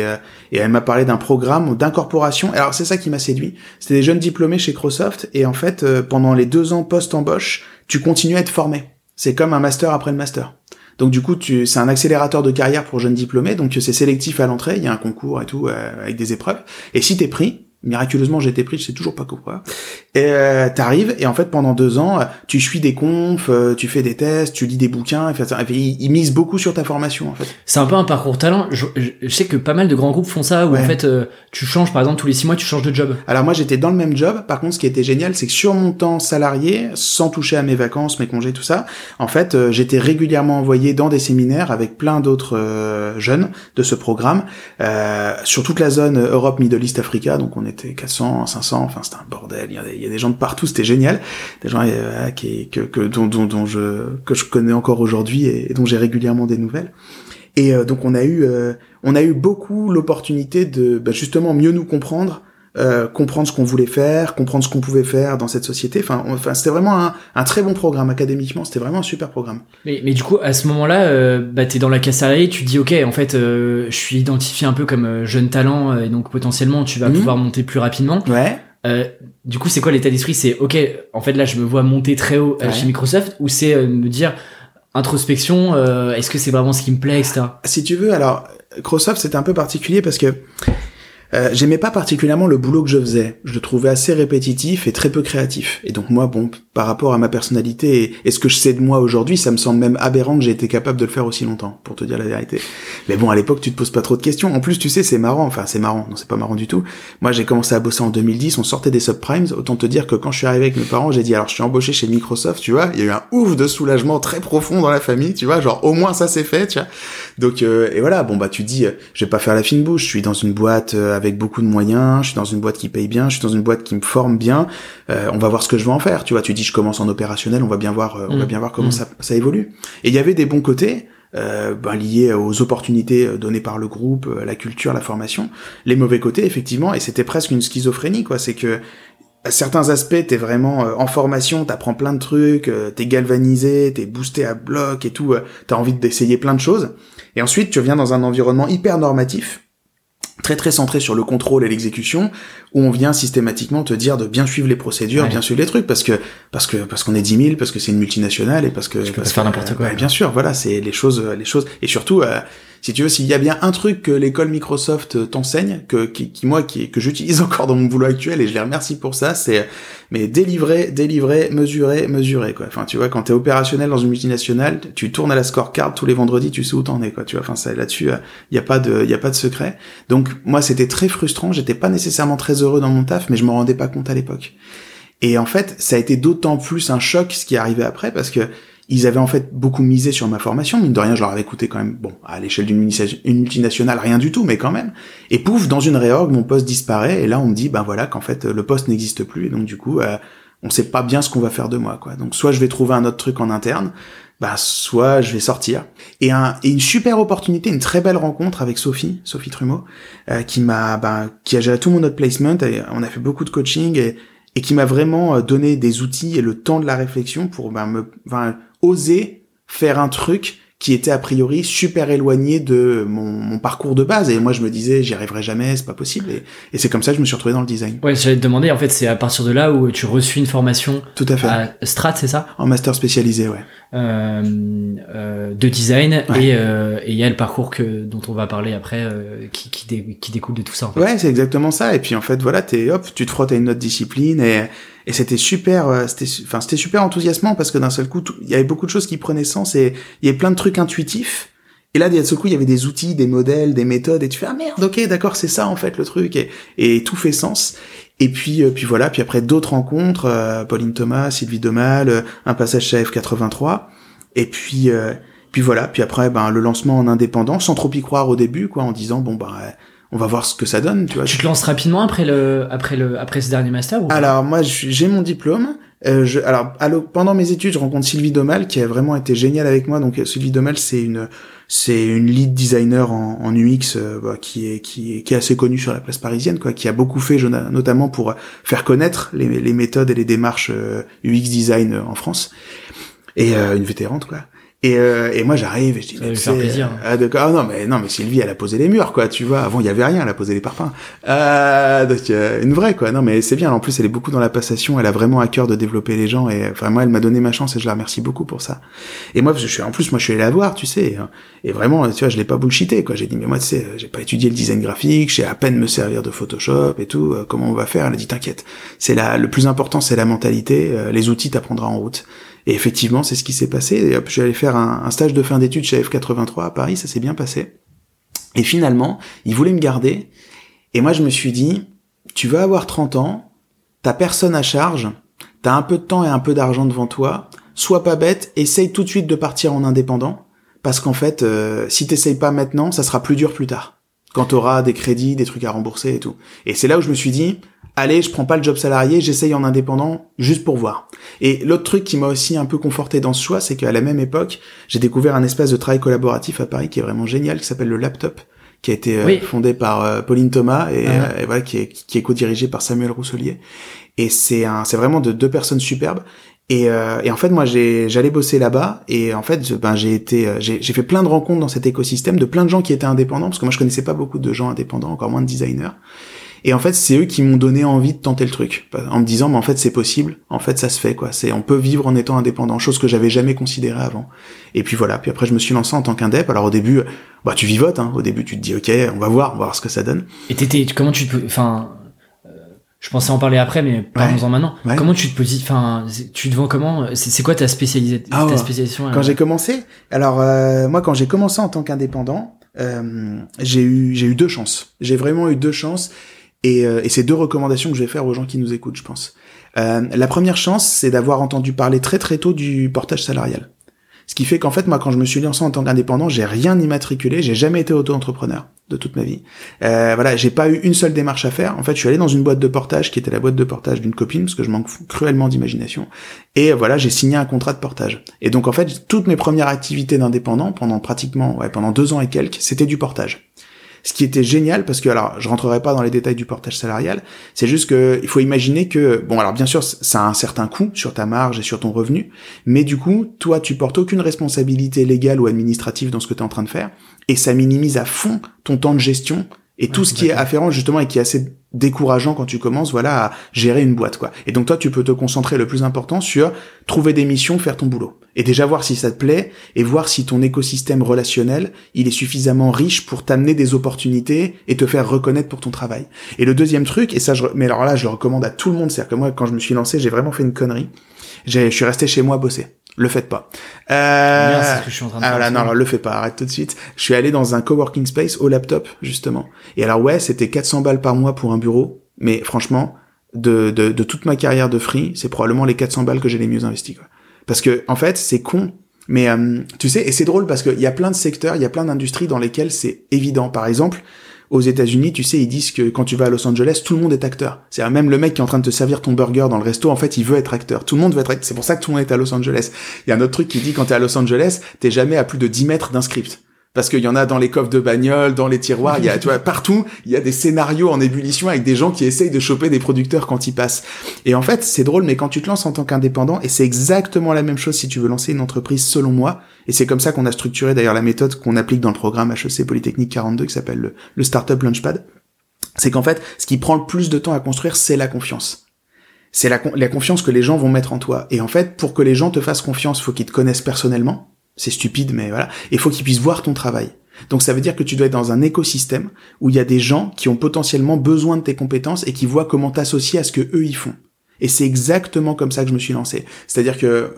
et elle m'a parlé d'un programme d'incorporation. Alors c'est ça qui m'a séduit. C'était des jeunes diplômés chez Microsoft, et en fait, pendant les deux ans post-embauche, tu continues à être formé. C'est comme un master après le master. Donc du coup, c'est un accélérateur de carrière pour jeunes diplômés, donc c'est sélectif à l'entrée, il y a un concours et tout, euh, avec des épreuves. Et si t'es pris, miraculeusement j'ai été pris, je sais toujours pas pourquoi, et euh, t'arrives, et en fait pendant deux ans, euh, tu suis des confs, euh, tu fais des tests, tu lis des bouquins, et fait, et ils, ils misent beaucoup sur ta formation en fait. C'est un peu un parcours talent. Je, je- sais que pas mal de grands groupes font ça, où Ouais. en fait, euh, tu changes, par exemple, tous les six mois, tu changes de job. Alors moi j'étais dans le même job, par contre ce qui était génial c'est que sur mon temps salarié, sans toucher à mes vacances, mes congés, tout ça, en fait euh, j'étais régulièrement envoyé dans des séminaires avec plein d'autres euh, jeunes de ce programme, euh, sur toute la zone Europe, Middle East, Africa, donc on était 400, 500, enfin c'était un bordel, il y, a des, il y a des gens de partout, c'était génial, des gens euh, qui, que, que, dont, dont, dont je, que je connais encore aujourd'hui et, dont j'ai régulièrement des nouvelles. Et euh, donc on a eu euh, on a eu beaucoup l'opportunité de bah, justement mieux nous comprendre, euh, comprendre ce qu'on voulait faire, comprendre ce qu'on pouvait faire dans cette société. Enfin, on- enfin c'était vraiment un, un très bon programme académiquement. C'était vraiment un super programme. Mais, mais du coup, à ce moment-là, euh, bah, t'es dans la casse salariée, tu te dis, ok, en fait, euh, je suis identifié un peu comme euh, jeune talent, euh, et donc potentiellement, tu vas Mhm. pouvoir monter plus rapidement. Ouais. Euh, du coup, c'est quoi l'état d'esprit? C'est, ok, en fait, là, je me vois monter très haut Ouais. chez Microsoft, ou c'est me dire, introspection, euh, est-ce que c'est vraiment ce qui me plaît, etc. Si tu veux, alors Microsoft c'était un peu particulier parce que euh, j'aimais pas particulièrement le boulot que je faisais. Je le trouvais assez répétitif et très peu créatif. Et donc moi, bon, par rapport à ma personnalité et, ce que je sais de moi aujourd'hui, ça me semble même aberrant que j'ai été capable de le faire aussi longtemps, pour te dire la vérité. Mais bon, à l'époque, tu te poses pas trop de questions. En plus, tu sais, c'est marrant. Enfin, c'est marrant. Non, c'est pas marrant du tout. Moi, j'ai commencé à bosser en 2010. On sortait des subprimes. Autant te dire que quand je suis arrivé avec mes parents, j'ai dit alors je suis embauché chez Microsoft. Tu vois, il y a eu un ouf de soulagement très profond dans la famille. Tu vois, genre au moins ça c'est fait. Tu vois. Donc euh, et voilà. Bon bah tu dis, euh, je vais pas faire la fine bouche. Je suis dans une boîte euh, avec beaucoup de moyens. Je suis dans une boîte qui paye bien. Je suis dans une boîte qui me forme bien. Euh, on va voir ce que je vais en faire. Tu vois, tu dis je commence en opérationnel. On va bien voir. euh, on Mm. va bien voir comment Mm. ça ça évolue. Et il y avait des bons côtés euh, ben, liés aux opportunités euh, données par le groupe, euh, la culture, la formation. Les mauvais côtés, effectivement, et c'était presque une schizophrénie, quoi. C'est que à certains aspects, t'es vraiment euh, en formation, t'apprends plein de trucs, euh, t'es galvanisé, t'es boosté à bloc et tout, euh, t'as envie d'essayer plein de choses. Et ensuite, tu viens dans un environnement hyper normatif, très très centré sur le contrôle et l'exécution, où on vient systématiquement te dire de bien suivre les procédures, bien suivre les trucs, parce que parce que parce qu'on est 10 000, parce que c'est une multinationale et parce que tu peux parce faire n'importe quoi. ouais, bien sûr, voilà, c'est les choses, les choses, et surtout. Euh, si tu veux, s'il y a bien un truc que l'école Microsoft t'enseigne, que qui, qui, moi qui que j'utilise encore dans mon boulot actuel et je les remercie pour ça, c'est mais délivrer, délivrer, mesurer, mesurer quoi. Enfin, tu vois, quand t'es opérationnel dans une multinationale, tu tournes à la scorecard tous les vendredis, tu sais où t'en es quoi. Tu vois, enfin ça là-dessus, il y a pas de, il y a pas de secret. Donc moi, c'était très frustrant. J'étais pas nécessairement très heureux dans mon taf, mais je me rendais pas compte à l'époque. Et en fait, ça a été d'autant plus un choc ce qui est arrivé après parce que ils avaient en fait beaucoup misé sur ma formation, mine de rien, je leur avais coûté quand même, bon, à l'échelle d'une multinationale, rien du tout, mais quand même. Et pouf, dans une réorg, mon poste disparaît, et là on me dit, ben voilà, qu'en fait le poste n'existe plus, et donc du coup, euh, on sait pas bien ce qu'on va faire de moi, quoi. Donc soit je vais trouver un autre truc en interne, bah soit je vais sortir. Et, un, et une super opportunité, une très belle rencontre avec Sophie, Sophie Trumeau, euh, qui m'a, bah, qui a géré tout mon autre placement, et on a fait beaucoup de coaching, et, et qui m'a vraiment donné des outils et le temps de la réflexion pour bah, me, enfin, oser faire un truc qui était a priori super éloigné de mon, mon, parcours de base. Et moi je me disais j'y arriverai jamais c'est pas possible. Et, et c'est comme ça que je me suis retrouvé dans le design. Ouais j'allais te demander en fait c'est à partir de là où tu reçus une formation tout à fait. à Strat c'est ça? En master spécialisé ouais. Euh, euh, de design. Ouais. et euh, et il y a le parcours que dont on va parler après euh, qui qui, dé- qui découle de tout ça en fait. ouais c'est exactement ça. Et puis en fait voilà t'es hop tu te frottes à une autre discipline et et c'était super euh, c'était enfin c'était super enthousiasmant parce que d'un seul coup il y avait beaucoup de choses qui prenaient sens et il y avait plein de trucs intuitifs. Et là d'un seul coup il y avait des outils des modèles des méthodes et tu fais ah merde ok d'accord c'est ça en fait le truc. Et, tout fait sens. Et puis euh, puis voilà puis après d'autres rencontres euh, Pauline Thomas Sylvie Domal euh, un passage chez F83 et puis euh, puis voilà puis après ben le lancement en indépendant sans trop y croire au début quoi en disant bon bah on va voir ce que ça donne tu vois Tu te lances rapidement après le après le après ce dernier master ou alors moi j'ai mon diplôme. Euh, je, alors pendant mes études, je rencontre Sylvie Domal qui a vraiment été géniale avec moi. Donc Sylvie Domal, c'est une c'est une lead designer en, en UX euh, bah, qui est qui est qui est assez connue sur la place parisienne, quoi, qui a beaucoup fait notamment pour faire connaître les, les méthodes et les démarches euh, UX design euh, en France. Et euh, une vétérante quoi. Et, euh, et moi j'arrive et je dis mais faire sais, plaisir. euh, ah, d'accord. Ah, non mais non mais Sylvie elle a posé les murs quoi tu vois. Avant il y avait rien elle a posé les parpaings. Euh, donc euh, une vraie quoi. Non mais c'est bien. En plus elle est beaucoup dans la passation. Elle a vraiment à cœur de développer les gens. Et vraiment elle m'a donné ma chance et je la remercie beaucoup pour ça. Et moi parce que je suis en plus moi je suis allé la voir tu sais et, et vraiment tu vois je l'ai pas bullshité quoi. J'ai dit mais moi tu sais j'ai pas étudié le design graphique. J'ai à peine me servir de Photoshop et tout. Euh, comment on va faire? Elle a dit t'inquiète. C'est la le plus important c'est la mentalité. Euh, les outils t'apprendras en route et effectivement, c'est ce qui s'est passé. Et hop, je allé faire un, un stage de fin d'études chez F83 à Paris, ça s'est bien passé. Et finalement, ils voulaient me garder. Et moi, je me suis dit, tu vas avoir 30 ans, t'as personne à charge, t'as un peu de temps et un peu d'argent devant toi, sois pas bête, essaye tout de suite de partir en indépendant, parce qu'en fait, euh, si t'essayes pas maintenant, ça sera plus dur plus tard. Quand t'auras des crédits, des trucs à rembourser et tout. Et c'est là où je me suis dit, allez, je prends pas le job salarié, j'essaye en indépendant, juste pour voir. Et l'autre truc qui m'a aussi un peu conforté dans ce choix, c'est qu'à la même époque, j'ai découvert un espace de travail collaboratif à Paris qui est vraiment génial, qui s'appelle le Laptop, qui a été euh, Oui. fondé par euh, Pauline Thomas et, Ah. euh, et voilà, qui est, qui est co-dirigé par Samuel Rousselier. Et c'est un, c'est vraiment de deux personnes superbes. Et, euh, et en fait, moi, j'ai, j'allais bosser là-bas, et en fait, ben, j'ai été, j'ai fait plein de rencontres dans cet écosystème de plein de gens qui étaient indépendants, parce que moi, je connaissais pas beaucoup de gens indépendants, encore moins de designers. Et en fait, c'est eux qui m'ont donné envie de tenter le truc, en me disant, mais en fait, c'est possible, en fait, ça se fait, quoi. C'est, on peut vivre en étant indépendant, chose que j'avais jamais considérée avant. Et puis voilà. Puis après, je me suis lancé en tant qu'indep. Alors au début, bah, tu vivotes, hein. Au début, tu te dis, ok, on va voir, on va voir ce que ça donne. Et t'étais, comment tu te, enfin, euh, je pensais en parler après, mais parlons-en maintenant. Ouais. Comment tu te positionnes, enfin, tu te vends comment? C'est quoi ta spécialisation Ah ta spécialisation Quand euh, j'ai commencé, alors euh, moi quand j'ai commencé en tant qu'indépendant, euh, j'ai eu j'ai eu deux chances. J'ai vraiment eu deux chances et, euh, et c'est deux recommandations que je vais faire aux gens qui nous écoutent, je pense. Euh, la première chance, c'est d'avoir entendu parler très très tôt du portage salarial. Ce qui fait qu'en fait, moi, quand je me suis lancé en tant qu'indépendant, j'ai rien immatriculé, j'ai jamais été auto-entrepreneur de toute ma vie. Euh, voilà, j'ai pas eu une seule démarche à faire. En fait, je suis allé dans une boîte de portage qui était la boîte de portage d'une copine parce que je manque cruellement d'imagination. Et voilà, j'ai signé un contrat de portage. Et donc, en fait, toutes mes premières activités d'indépendant pendant pratiquement, ouais, pendant deux ans et quelques, c'était du portage. Ce qui était génial parce que alors je rentrerai pas dans les détails du portage salarial, c'est juste que il faut imaginer que bon alors bien sûr ça a un certain coût sur ta marge et sur ton revenu, mais du coup toi tu portes aucune responsabilité légale ou administrative dans ce que tu es en train de faire et ça minimise à fond ton temps de gestion et tout ce qui est afférent justement et qui est assez décourageant quand tu commences voilà à gérer une boîte quoi. Et donc toi tu peux te concentrer le plus important sur trouver des missions faire ton boulot. Et déjà voir si ça te plaît et voir si ton écosystème relationnel il est suffisamment riche pour t'amener des opportunités et te faire reconnaître pour ton travail. Et le deuxième truc et ça je mais alors là je le recommande à tout le monde. C'est à dire que moi quand je me suis lancé j'ai vraiment fait une connerie. Je suis resté chez moi bosser le faites pas. Euh... c'est ce que je suis en train de ah, voilà, non, alors le fais pas, arrête tout de suite. Je suis allé dans un coworking space au laptop, justement. Et alors ouais, c'était 400 balles par mois pour un bureau, mais franchement, de, de, de toute ma carrière de free, c'est probablement les 400 balles que j'ai les mieux investis. Quoi. Parce que en fait, c'est con, mais euh, tu sais, et c'est drôle parce qu'il y a plein de secteurs, il y a plein d'industries dans lesquelles c'est évident. Par exemple, aux États-Unis, tu sais, ils disent que quand tu vas à Los Angeles, tout le monde est acteur. C'est même le mec qui est en train de te servir ton burger dans le resto, en fait, il veut être acteur. Tout le monde veut être. C'est pour ça que tout le monde est à Los Angeles. Il y a un autre truc qui dit quand t'es à Los Angeles, t'es jamais à plus de 10 mètres d'un script parce qu'il y en a dans les coffres de bagnole, dans les tiroirs, il y a, tu vois, partout, il y a des scénarios en ébullition avec des gens qui essayent de choper des producteurs quand ils passent. Et en fait, c'est drôle, mais quand tu te lances en tant qu'indépendant, et c'est exactement la même chose si tu veux lancer une entreprise selon moi, et c'est comme ça qu'on a structuré d'ailleurs la méthode qu'on applique dans le programme HEC Polytechnique 42 qui s'appelle le, Startup Launchpad, c'est qu'en fait, ce qui prend le plus de temps à construire, c'est la confiance. C'est la, la confiance que les gens vont mettre en toi. Et en fait, pour que les gens te fassent confiance, faut qu'ils te connaissent personnellement c'est stupide, mais voilà. Il faut qu'ils puissent voir ton travail. Donc ça veut dire que tu dois être dans un écosystème où il y a des gens qui ont potentiellement besoin de tes compétences et qui voient comment t'associer à ce que eux ils font. Et c'est exactement comme ça que je me suis lancé. C'est-à-dire que euh,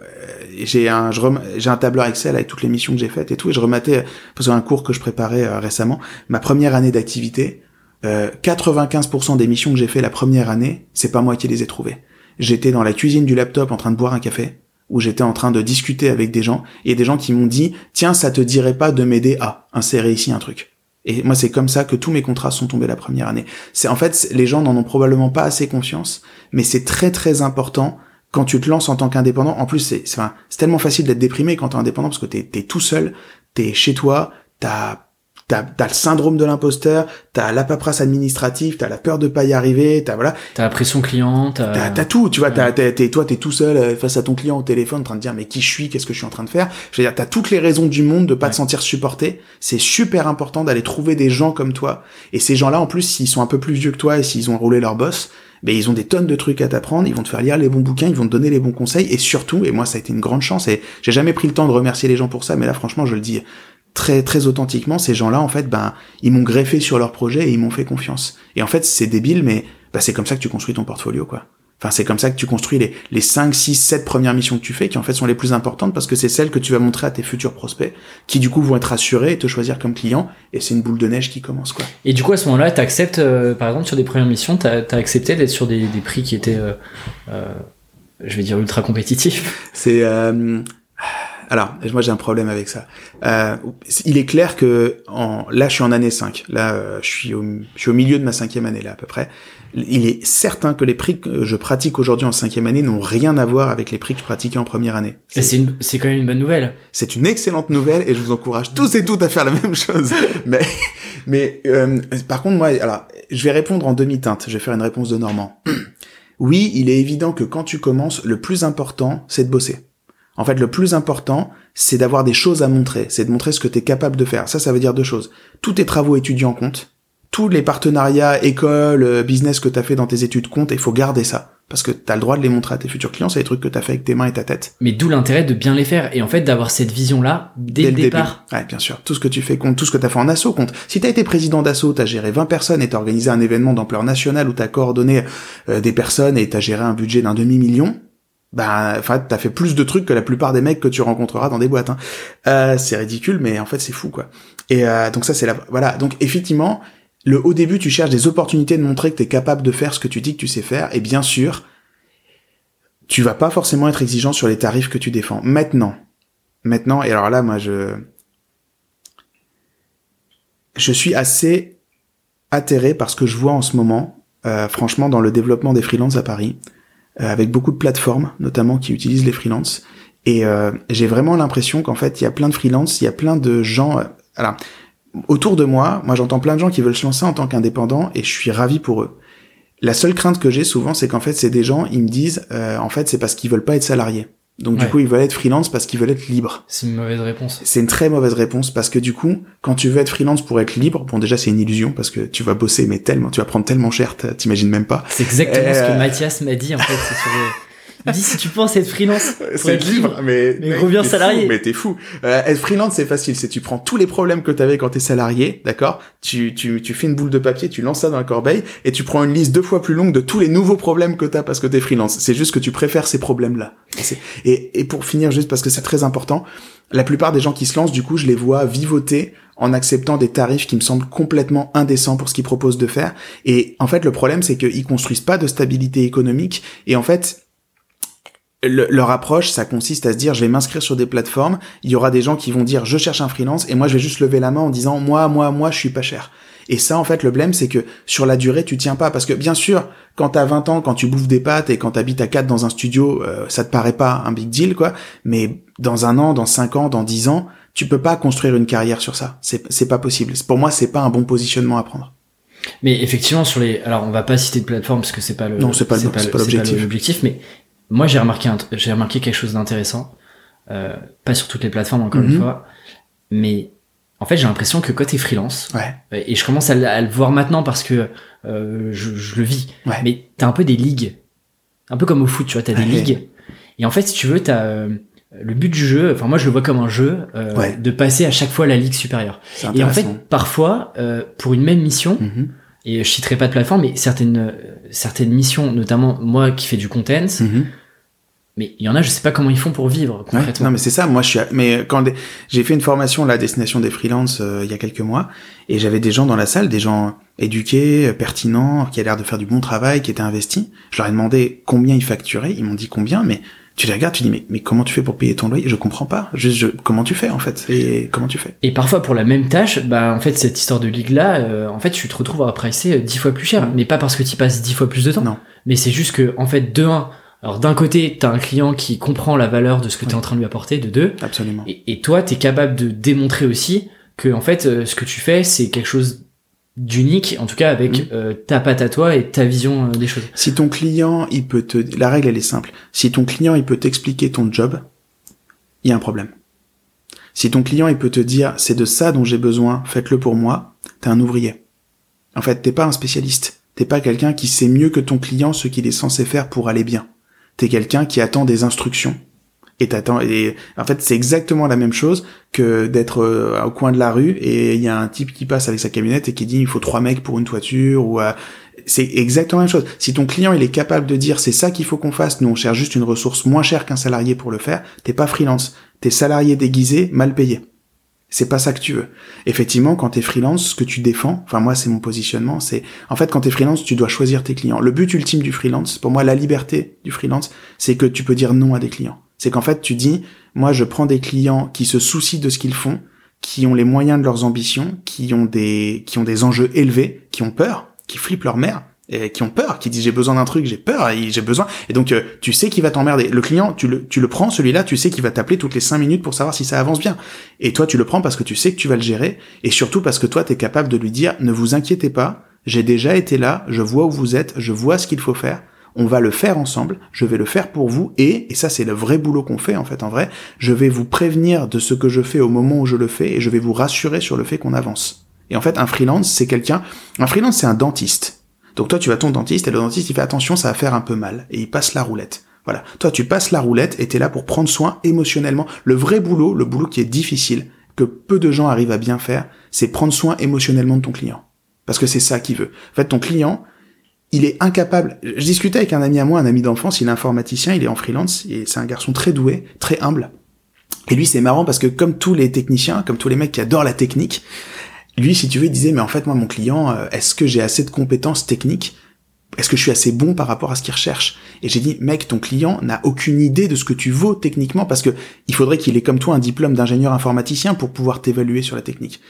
j'ai un j'ai un tableur Excel avec toutes les missions que j'ai faites et tout et je rematais parce un cours que je préparais euh, récemment, ma première année d'activité, euh, 95% des missions que j'ai fait la première année, c'est pas moi qui les ai trouvées. J'étais dans la cuisine du laptop en train de boire un café où j'étais en train de discuter avec des gens et des gens qui m'ont dit tiens ça te dirait pas de m'aider à insérer ici un truc? Et moi c'est comme ça que tous mes contrats sont tombés la première année. C'est en fait les gens n'en ont probablement pas assez confiance mais c'est très très important quand tu te lances en tant qu'indépendant. En plus c'est c'est tellement facile d'être déprimé quand t'es indépendant parce que t'es es tout seul t'es chez toi t'as t'as as le syndrome de l'imposteur, t'as la paperasse administrative, t'as la peur de pas y arriver, t'as voilà. T'as la pression client, t'as as, tout, tu vois, t'as t'es toi t'es tout seul euh, face à ton client au téléphone en train de dire mais qui je suis, qu'est-ce que je suis en train de faire? Je veux dire, t'as toutes les raisons du monde de pas te sentir supporté. C'est super important d'aller trouver des gens comme toi. Et ces gens-là, en plus, s'ils sont un peu plus vieux que toi et s'ils ont roulé leur boss, ben ils ont des tonnes de trucs à t'apprendre, ils vont te faire lire les bons bouquins, ils vont te donner les bons conseils et surtout, et moi ça a été une grande chance et j'ai jamais pris le temps de remercier les gens pour ça, mais là franchement je le dis très très authentiquement, ces gens-là, en fait, ben, ils m'ont greffé sur leur projet et ils m'ont fait confiance. Et en fait, c'est débile, mais ben, c'est comme ça que tu construis ton portfolio, quoi. Enfin, c'est comme ça que tu construis les, les 5, 6, 7 premières missions que tu fais, qui en fait sont les plus importantes parce que c'est celles que tu vas montrer à tes futurs prospects, qui du coup vont être assurés et te choisir comme client, et c'est une boule de neige qui commence, quoi. Et du coup, à ce moment-là, tu acceptes, euh, par exemple, sur des premières missions, tu as, accepté d'être sur des, des, prix qui étaient, euh, euh, je vais dire, ultra compétitifs? C'est... Alors, moi j'ai un problème avec ça. Euh, il est clair que en, là, je suis en année 5. Là, euh, je, suis au, je suis au milieu de ma cinquième année, là, à peu près. Il est certain que les prix que je pratique aujourd'hui en cinquième année n'ont rien à voir avec les prix que je pratiquais en première année. C'est quand même une bonne nouvelle. C'est une excellente nouvelle et je vous encourage tous et toutes à faire la même chose. mais mais euh, par contre, moi, alors, je vais répondre en demi-teinte. Je vais faire une réponse de Normand. oui, il est évident que quand tu commences, le plus important, c'est de bosser. En fait, le plus important, c'est d'avoir des choses à montrer, c'est de montrer ce que tu es capable de faire. Ça, ça veut dire deux choses. Tous tes travaux étudiants comptent, tous les partenariats, écoles, euh, business que tu as fait dans tes études comptent, et il faut garder ça. Parce que tu as le droit de les montrer à tes futurs clients, c'est des trucs que tu as fait avec tes mains et ta tête. Mais d'où l'intérêt de bien les faire, et en fait d'avoir cette vision-là dès, le, départ. Ouais, bien sûr. Tout ce que tu fais compte, tout ce que tu as fait en assaut compte. Si tu as été président d'assaut, tu as géré 20 personnes et tu organisé un événement d'ampleur nationale où tu as coordonné euh, des personnes et tu as géré un budget d'un demi-million, bah enfin t'as fait plus de trucs que la plupart des mecs que tu rencontreras dans des boîtes hein. euh, c'est ridicule mais en fait c'est fou quoi. Et euh, donc ça c'est la voilà. Donc effectivement le au début tu cherches des opportunités de montrer que tu es capable de faire ce que tu dis que tu sais faire. Et bien sûr tu vas pas forcément être exigeant sur les tarifs que tu défends. Maintenant. Maintenant et alors là moi je je suis assez atterré par ce que je vois en ce moment euh, franchement dans le développement des freelances à Paris avec beaucoup de plateformes, notamment qui utilisent les freelances. Et euh, j'ai vraiment l'impression qu'en fait, il y a plein de freelances, il y a plein de gens. Euh, alors, autour de moi, moi j'entends plein de gens qui veulent se lancer en tant qu'indépendants et je suis ravi pour eux. La seule crainte que j'ai souvent, c'est qu'en fait, c'est des gens, ils me disent, en fait, c'est parce qu'ils veulent pas être salariés. Donc du coup, ils veulent être freelance parce qu'ils veulent être libres. C'est une mauvaise réponse. C'est une très mauvaise réponse parce que du coup, quand tu veux être freelance pour être libre, bon déjà c'est une illusion parce que tu vas bosser mais tellement, tu vas prendre tellement cher, t'imagines même pas. C'est exactement ce Euh, que Mathias m'a dit en fait. sur le- Dit si tu penses être freelance pour être libre, mais, mais reviens salarié. fou, mais t'es fou. Euh, être freelance, c'est facile. C'est tu prends tous les problèmes que t'avais quand t'es salarié, d'accord? Tu, tu, tu fais une boule de papier, tu lances ça dans la corbeille et tu prends une liste deux fois plus longue de tous les nouveaux problèmes que t'as parce que t'es freelance. C'est juste que tu préfères ces problèmes-là. Et c'est- Et, et pour finir, juste parce que c'est très important, la plupart des gens qui se lancent, du coup, je les vois vivoter en acceptant des tarifs qui me semblent complètement indécents pour ce qu'ils proposent de faire. Et en fait, le problème, c'est qu'ils construisent pas de stabilité économique. Et en fait, le- leur approche, ça consiste à se dire, je vais m'inscrire sur des plateformes, il y aura des gens qui vont dire, je cherche un freelance, et moi, je vais juste lever la main en disant, moi, moi, moi, je suis pas cher. Et ça, en fait, le blême, c'est que sur la durée, tu tiens pas. Parce que, bien sûr, quand t'as 20 ans, quand tu bouffes des pâtes et quand t'habites à 4 dans un studio, euh, ça te paraît pas un big deal, quoi. Mais dans un an, dans 5 ans, dans 10 ans, tu peux pas construire une carrière sur ça. C'est, pas possible. Pour moi, c'est pas un bon positionnement à prendre. Mais effectivement, sur les, alors on va pas citer de plateforme parce que c'est pas le, Non, c'est pas l'objectif. Mais moi, j'ai remarqué, j'ai remarqué quelque chose d'intéressant. Euh, pas sur toutes les plateformes encore Mhm. une fois, mais en fait, j'ai l'impression que quand t'es freelance, Ouais. et je commence à, le- à le voir maintenant parce que euh, je, je le vis. Ouais. Mais t'as un peu des ligues, un peu comme au foot, tu vois, t'as des ligues. Et en fait, si tu veux, t'as euh, le but du jeu. Enfin, moi, je le vois comme un jeu euh, Ouais. de passer à chaque fois la ligue supérieure. Et en fait, parfois, euh, pour une même mission, Mhm. Et je citerai pas de plateforme, mais certaines certaines missions, notamment moi qui fais du content, Mhm. mais il y en a, je sais pas comment ils font pour vivre Ouais, concrètement. non mais c'est ça, moi je suis à- mais quand des- j'ai fait une formation là à destination des freelances euh, il y a quelques mois et j'avais des gens dans la salle, des gens éduqués, euh, pertinents, qui avaient l'air de faire du bon travail, qui étaient investis. Je leur ai demandé combien ils facturaient, ils m'ont dit combien mais tu les regardes, tu dis mais mais comment tu fais pour payer ton loyer? Je comprends pas. Juste je, comment tu fais en fait? Et comment tu fais? Et parfois pour la même tâche, bah en fait cette histoire de ligue là, en fait tu te retrouves à pricer euh, dix fois plus cher, mais pas parce que tu passes dix fois plus de temps. Non. Mais c'est juste que en fait de un, alors d'un côté t'as un client qui comprend la valeur de ce que t'es Ouais. en train de lui apporter, de deux, Absolument. et, et toi t'es capable de démontrer aussi que en fait euh, ce que tu fais c'est quelque chose d'unique, en tout cas avec Mm. euh, ta patte à toi et ta vision euh, des choses. Si ton client, il peut te, la règle elle est simple. Si ton client, il peut t'expliquer ton job, il y a un problème. Si ton client, il peut te dire, c'est de ça dont j'ai besoin, faites-le pour moi, t'es un ouvrier. En fait, t'es pas un spécialiste. T'es pas quelqu'un qui sait mieux que ton client ce qu'il est censé faire pour aller bien. T'es quelqu'un qui attend des instructions. Et t'attends, et en fait, c'est exactement la même chose que d'être euh, au coin de la rue et il y a un type qui passe avec sa camionnette et qui dit il faut trois mecs pour une toiture ou euh, c'est exactement la même chose. Si ton client il est capable de dire c'est ça qu'il faut qu'on fasse, nous on cherche juste une ressource moins chère qu'un salarié pour le faire, t'es pas freelance, t'es salarié déguisé, mal payé. C'est pas ça que tu veux. Effectivement, quand t'es freelance, ce que tu défends, enfin moi c'est mon positionnement, c'est en fait quand t'es freelance, tu dois choisir tes clients. Le but ultime du freelance, pour moi la liberté du freelance, c'est que tu peux dire non à des clients. C'est qu'en fait tu dis, moi je prends des clients qui se soucient de ce qu'ils font, qui ont les moyens de leurs ambitions, qui ont des qui ont des enjeux élevés, qui ont peur, qui flippent leur mère, et qui ont peur, qui disent j'ai besoin d'un truc, j'ai peur, j'ai besoin. Et donc euh, tu sais qu'il va t'emmerder. Le client, tu le tu le prends celui-là, tu sais qu'il va t'appeler toutes les cinq minutes pour savoir si ça avance bien. Et toi tu le prends parce que tu sais que tu vas le gérer, et surtout parce que toi t'es capable de lui dire ne vous inquiétez pas, j'ai déjà été là, je vois où vous êtes, je vois ce qu'il faut faire. On va le faire ensemble, je vais le faire pour vous et, et ça c'est le vrai boulot qu'on fait en fait en vrai, je vais vous prévenir de ce que je fais au moment où je le fais et je vais vous rassurer sur le fait qu'on avance. Et en fait un freelance c'est quelqu'un, un freelance c'est un dentiste. Donc toi tu vas ton dentiste et le dentiste il fait attention ça va faire un peu mal et il passe la roulette. Voilà. Toi tu passes la roulette et t'es là pour prendre soin émotionnellement. Le vrai boulot, le boulot qui est difficile, que peu de gens arrivent à bien faire, c'est prendre soin émotionnellement de ton client. Parce que c'est ça qu'il veut. En fait ton client, il est incapable. Je discutais avec un ami à moi, un ami d'enfance, il est informaticien, il est en freelance, et c'est un garçon très doué, très humble. Et lui, c'est marrant parce que comme tous les techniciens, comme tous les mecs qui adorent la technique, lui, si tu veux, il disait, mais en fait, moi, mon client, euh, est-ce que j'ai assez de compétences techniques? Est-ce que je suis assez bon par rapport à ce qu'il recherche? Et j'ai dit, mec, ton client n'a aucune idée de ce que tu vaux techniquement parce que il faudrait qu'il ait comme toi un diplôme d'ingénieur informaticien pour pouvoir t'évaluer sur la technique.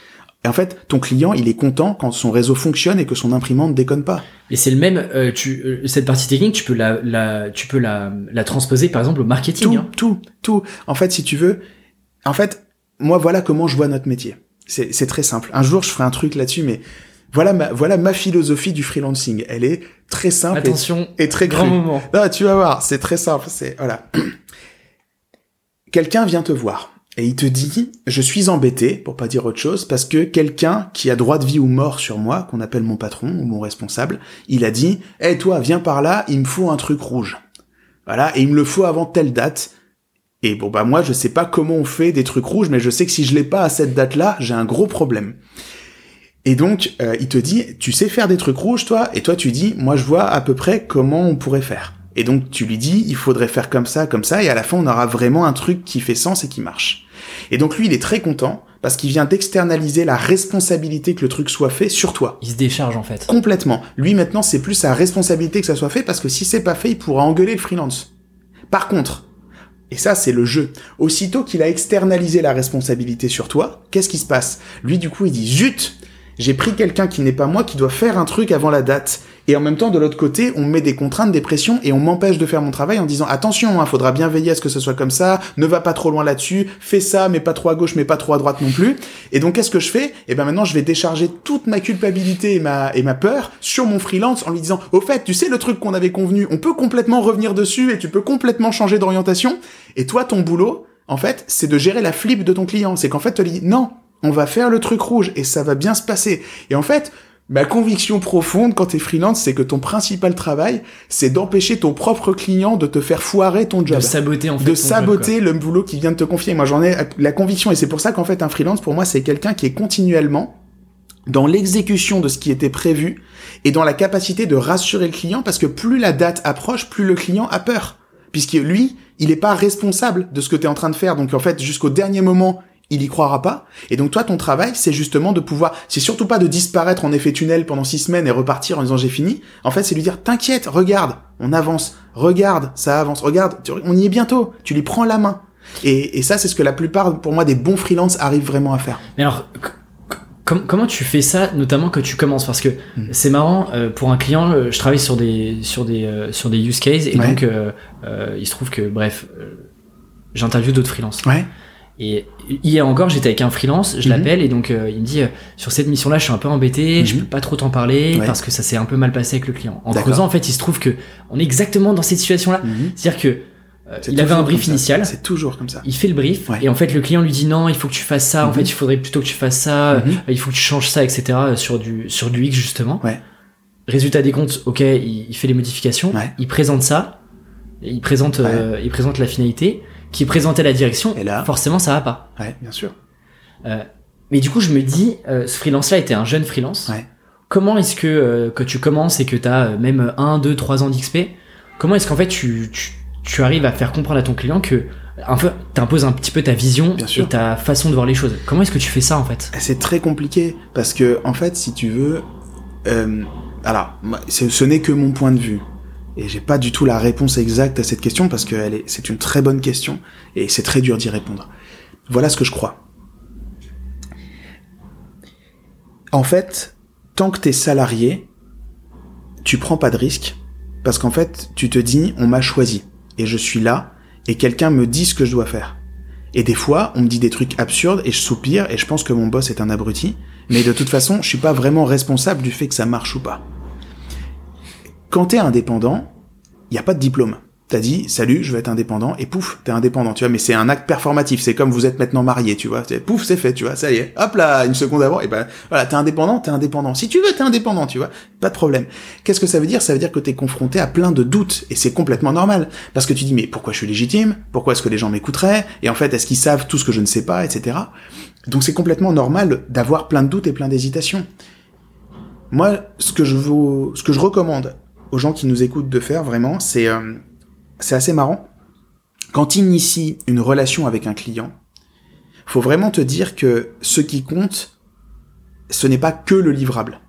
Et en fait, ton client, il est content quand son réseau fonctionne et que son imprimante déconne pas. Et c'est le même, euh, tu, euh, cette partie technique, tu peux la, la, tu peux la, la transposer par exemple au marketing. Tout, hein. tout, tout. En fait, si tu veux, en fait, moi, voilà comment je vois notre métier. C'est, c'est très simple. Un jour, je ferai un truc là-dessus, mais voilà ma, voilà ma philosophie du freelancing. Elle est très simple et- Attention, et, très grand crue. moment. Non, tu vas voir, c'est très simple. C'est voilà. quelqu'un vient te voir et il te dit je suis embêté pour pas dire autre chose parce que quelqu'un qui a droit de vie ou mort sur moi qu'on appelle mon patron ou mon responsable il a dit hé toi viens par là il me faut un truc rouge voilà et il me le faut avant telle date. Et bon bah moi je sais pas comment on fait des trucs rouges mais je sais que si je l'ai pas à cette date là j'ai un gros problème. Et donc euh, il te dit tu sais faire des trucs rouges toi? Et toi tu dis moi je vois à peu près comment on pourrait faire et donc tu lui dis, il faudrait faire comme ça, comme ça, et à la fin on aura vraiment un truc qui fait sens et qui marche. Et donc lui il est très content parce qu'il vient d'externaliser la responsabilité que le truc soit fait sur toi. Il se décharge en fait. Complètement. Lui maintenant c'est plus sa responsabilité que ça soit fait parce que si c'est pas fait il pourra engueuler le freelance. Par contre, et ça, c'est le jeu. Aussitôt qu'il a externalisé la responsabilité sur toi, qu'est-ce qui se passe? Lui, du coup, il dit Zut J'ai pris quelqu'un qui n'est pas moi, qui doit faire un truc avant la date. Et en même temps, de l'autre côté, on met des contraintes, des pressions, et on m'empêche de faire mon travail en disant attention, hein, faudra bien veiller à ce que ce soit comme ça, ne va pas trop loin là-dessus, fais ça, mais pas trop à gauche, mais pas trop à droite non plus. Et donc, qu'est-ce que je fais? Et eh ben maintenant, je vais décharger toute ma culpabilité et ma et ma peur sur mon freelance en lui disant au fait, tu sais le truc qu'on avait convenu, on peut complètement revenir dessus et tu peux complètement changer d'orientation. Et toi, ton boulot, en fait, c'est de gérer la flip de ton client. C'est qu'en fait, tu lui dis non, on va faire le truc rouge et ça va bien se passer. Et en fait, Ma conviction profonde quand t'es freelance, c'est que ton principal travail, c'est d'empêcher ton propre client de te faire foirer ton job. De saboter en fait. De saboter le boulot qu'il vient de te confier. Moi, j'en ai la conviction, et c'est pour ça qu'en fait, un freelance, pour moi, c'est quelqu'un qui est continuellement dans l'exécution de ce qui était prévu et dans la capacité de rassurer le client parce que plus la date approche, plus le client a peur. Puisque lui, il n'est pas responsable de ce que tu es en train de faire. Donc en fait, jusqu'au dernier moment, il y croira pas. Et donc toi, ton travail, c'est justement de pouvoir, c'est surtout pas de disparaître en effet tunnel pendant six semaines et repartir en disant j'ai fini. En fait, c'est lui dire t'inquiète, regarde, on avance, regarde, ça avance, regarde, on y est bientôt. Tu lui prends la main. Et, et ça, c'est ce que la plupart, pour moi, des bons freelances arrivent vraiment à faire. Mais alors, comment tu fais ça, notamment que tu commences? Parce que hmm. c'est marrant, euh, pour un client, euh, je travaille sur des sur des euh, sur des use cases et donc il se trouve que bref, j'interviewe d'autres freelances. Ouais. Et hier encore, j'étais avec un freelance, je mhm. l'appelle et donc euh, il me dit euh, sur cette mission-là, je suis un peu embêté, je mhm. peux pas trop t'en parler parce que ça s'est un peu mal passé avec le client. En creusant, en fait, il se trouve que on est exactement dans cette situation-là, mhm. c'est-à-dire que euh, il avait un brief initial. C'est toujours comme ça. Il fait le brief et en fait le client lui dit non, il faut que tu fasses ça. En fait, il faudrait plutôt que tu fasses ça. il faut que tu changes ça, etc. Sur du sur du X justement. Ouais. Résultat des comptes, ok, il, fait les modifications. Il présente ça. Il présente il présente la finalité qui présentait la direction, et là, forcément ça va pas. Ouais, bien sûr. Euh, mais du coup, je me dis, euh, ce freelance-là était un jeune freelance. Ouais. Comment est-ce que euh, que tu commences et que tu as même 1, 2, 3 ans d'XP, comment est-ce qu'en fait tu, tu, tu, arrives à faire comprendre à ton client que un peu t'imposes un petit peu ta vision et ta façon de voir les choses. Comment est-ce que tu fais ça en fait? C'est très compliqué parce que en fait, si tu veux, euh, alors ce n'est que mon point de vue. Et j'ai pas du tout la réponse exacte à cette question parce que est, c'est une très bonne question et c'est très dur d'y répondre. Voilà ce que je crois. En fait, tant que t'es salarié, tu prends pas de risque parce qu'en fait, tu te dis, on m'a choisi et je suis là et quelqu'un me dit ce que je dois faire. Et des fois, on me dit des trucs absurdes et je soupire et je pense que mon boss est un abruti. Mais de toute façon, je suis pas vraiment responsable du fait que ça marche ou pas. Quand t'es indépendant, il n'y a pas de diplôme. T'as dit, salut, je vais être indépendant, et pouf, t'es indépendant, tu vois, mais c'est un acte performatif, c'est comme vous êtes maintenant marié, tu vois, pouf, c'est fait, tu vois, ça y est, hop là, une seconde avant, et ben, voilà, t'es indépendant, t'es indépendant. Si tu veux, t'es indépendant, tu vois, pas de problème. Qu'est-ce que ça veut dire? Ça veut dire que t'es confronté à plein de doutes, et c'est complètement normal. Parce que tu dis, mais pourquoi je suis légitime? Pourquoi est-ce que les gens m'écouteraient? Et en fait, est-ce qu'ils savent tout ce que je ne sais pas, etc. Donc c'est complètement normal d'avoir plein de doutes et plein d'hésitations. Moi, ce que je vous, ce que je recommande aux gens qui nous écoutent de faire vraiment, c'est euh, c'est assez marrant. Quand tu inities une relation avec un client, faut vraiment te dire que ce qui compte, ce n'est pas que le livrable.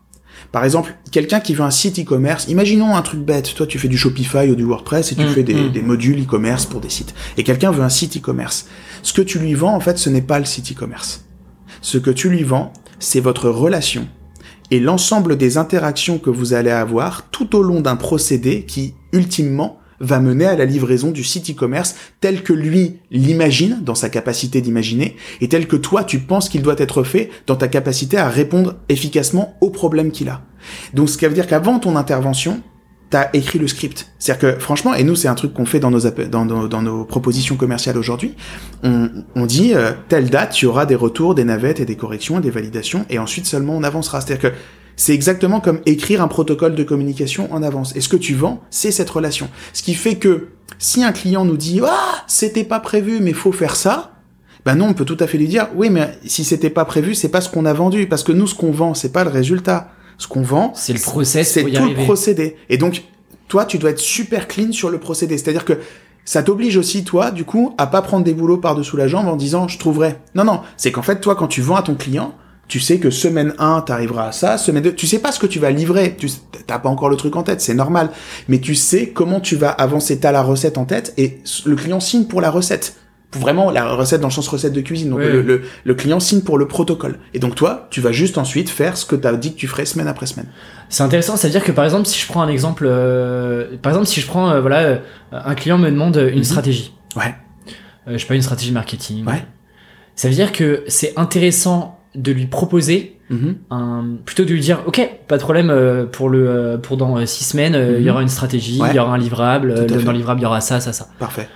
Par exemple, quelqu'un qui veut un site e-commerce, imaginons un truc bête, toi tu fais du Shopify ou du WordPress et tu mmh, fais des, mmh. des, modules e-commerce pour des sites. Et quelqu'un veut un site e-commerce. Ce que tu lui vends, en fait, ce n'est pas le site e-commerce. Ce que tu lui vends, c'est votre relation et l'ensemble des interactions que vous allez avoir tout au long d'un procédé qui, ultimement, va mener à la livraison du site e-commerce tel que lui l'imagine dans sa capacité d'imaginer et tel que toi tu penses qu'il doit être fait dans ta capacité à répondre efficacement aux problèmes qu'il a. Donc ce qui veut dire qu'avant ton intervention, t'as écrit le script. C'est-à-dire que franchement, et nous c'est un truc qu'on fait dans nos, dans nos, dans nos propositions commerciales aujourd'hui, on, on dit euh, telle date, tu auras des retours, des navettes et des corrections, des validations, et ensuite seulement on avancera. C'est-à-dire que c'est exactement comme écrire un protocole de communication en avance. Et ce que tu vends, c'est cette relation. Ce qui fait que si un client nous dit ah c'était pas prévu mais faut faire ça, ben non on peut tout à fait lui dire oui mais si c'était pas prévu c'est pas ce qu'on a vendu parce que nous ce qu'on vend c'est pas le résultat. Ce qu'on vend, c'est le process, c'est tout le procédé. Et donc toi tu dois être super clean sur le procédé. C'est-à-dire que ça t'oblige aussi, toi, du coup, à pas prendre des boulots par-dessous la jambe en disant je trouverai. Non, non, c'est qu'en fait, toi, quand tu vends à ton client, tu sais que semaine 1, t'arriveras à ça, semaine 2, tu sais pas ce que tu vas livrer, tu t'as pas encore le truc en tête, c'est normal, mais tu sais comment tu vas avancer, t'as la recette en tête, et le client signe pour la recette. Pour vraiment la recette dans le sens recette de cuisine. Donc le, le, client signe pour le protocole. Et donc toi, tu vas juste ensuite faire ce que tu as dit que tu ferais semaine après semaine. C'est intéressant, c'est-à-dire que par exemple, si je prends un exemple, euh, par exemple, si je prends, euh, voilà, euh, un client me demande une mhm. stratégie. Ouais. je sais pas, une stratégie marketing. Ouais. Ça veut dire que c'est intéressant de lui proposer mhm. un, plutôt de lui dire ok pas de problème euh, pour le euh, pour dans euh, six semaines il y mhm. aura une stratégie il y aura un livrable dans le livrable il y aura ça ça ça parfait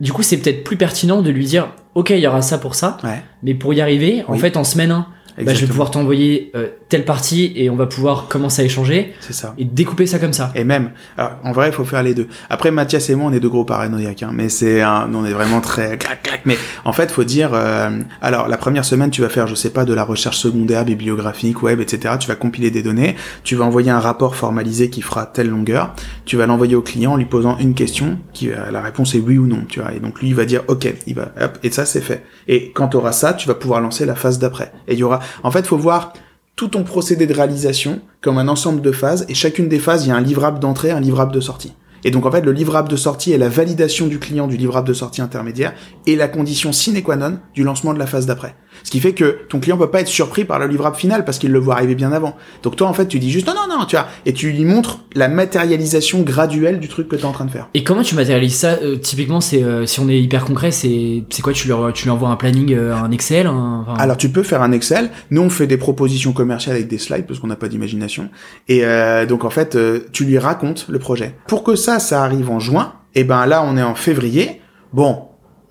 du coup c'est peut-être plus pertinent de lui dire ok il y aura ça pour ça. Mais pour y arriver en fait en semaine 1 bah, je vais pouvoir t'envoyer euh, telle partie et on va pouvoir commencer à échanger. C'est ça. Et découper ça comme ça. Et même, alors, en vrai, il faut faire les deux. Après, Mathias et moi, on est deux gros paranoïaques, hein, mais c'est, un, on est vraiment très clac clac. Mais en fait, faut dire, euh, alors la première semaine, tu vas faire, je sais pas, de la recherche secondaire, bibliographique, web, etc. Tu vas compiler des données. Tu vas envoyer un rapport formalisé qui fera telle longueur. Tu vas l'envoyer au client en lui posant une question, qui euh, la réponse est oui ou non, tu vois. Et donc lui, il va dire OK, il va, hop, et ça c'est fait. Et quand tu auras ça, tu vas pouvoir lancer la phase d'après. Et il y aura en fait, faut voir tout ton procédé de réalisation comme un ensemble de phases, et chacune des phases, il y a un livrable d'entrée, un livrable de sortie. Et donc en fait, le livrable de sortie est la validation du client du livrable de sortie intermédiaire et la condition sine qua non du lancement de la phase d'après. Ce qui fait que ton client peut pas être surpris par le livrable final parce qu'il le voit arriver bien avant. Donc toi en fait, tu dis juste non non non, tu vois, et tu lui montres la matérialisation graduelle du truc que tu es en train de faire. Et comment tu matérialises ça euh, Typiquement, c'est euh, si on est hyper concret, c'est c'est quoi Tu lui tu lui envoies un planning, euh, un Excel Alors tu peux faire un Excel. Nous on fait des propositions commerciales avec des slides parce qu'on n'a pas d'imagination. Et donc en fait, tu lui racontes le projet. Pour que ça ça arrive en juin, et ben là on est en février. Bon,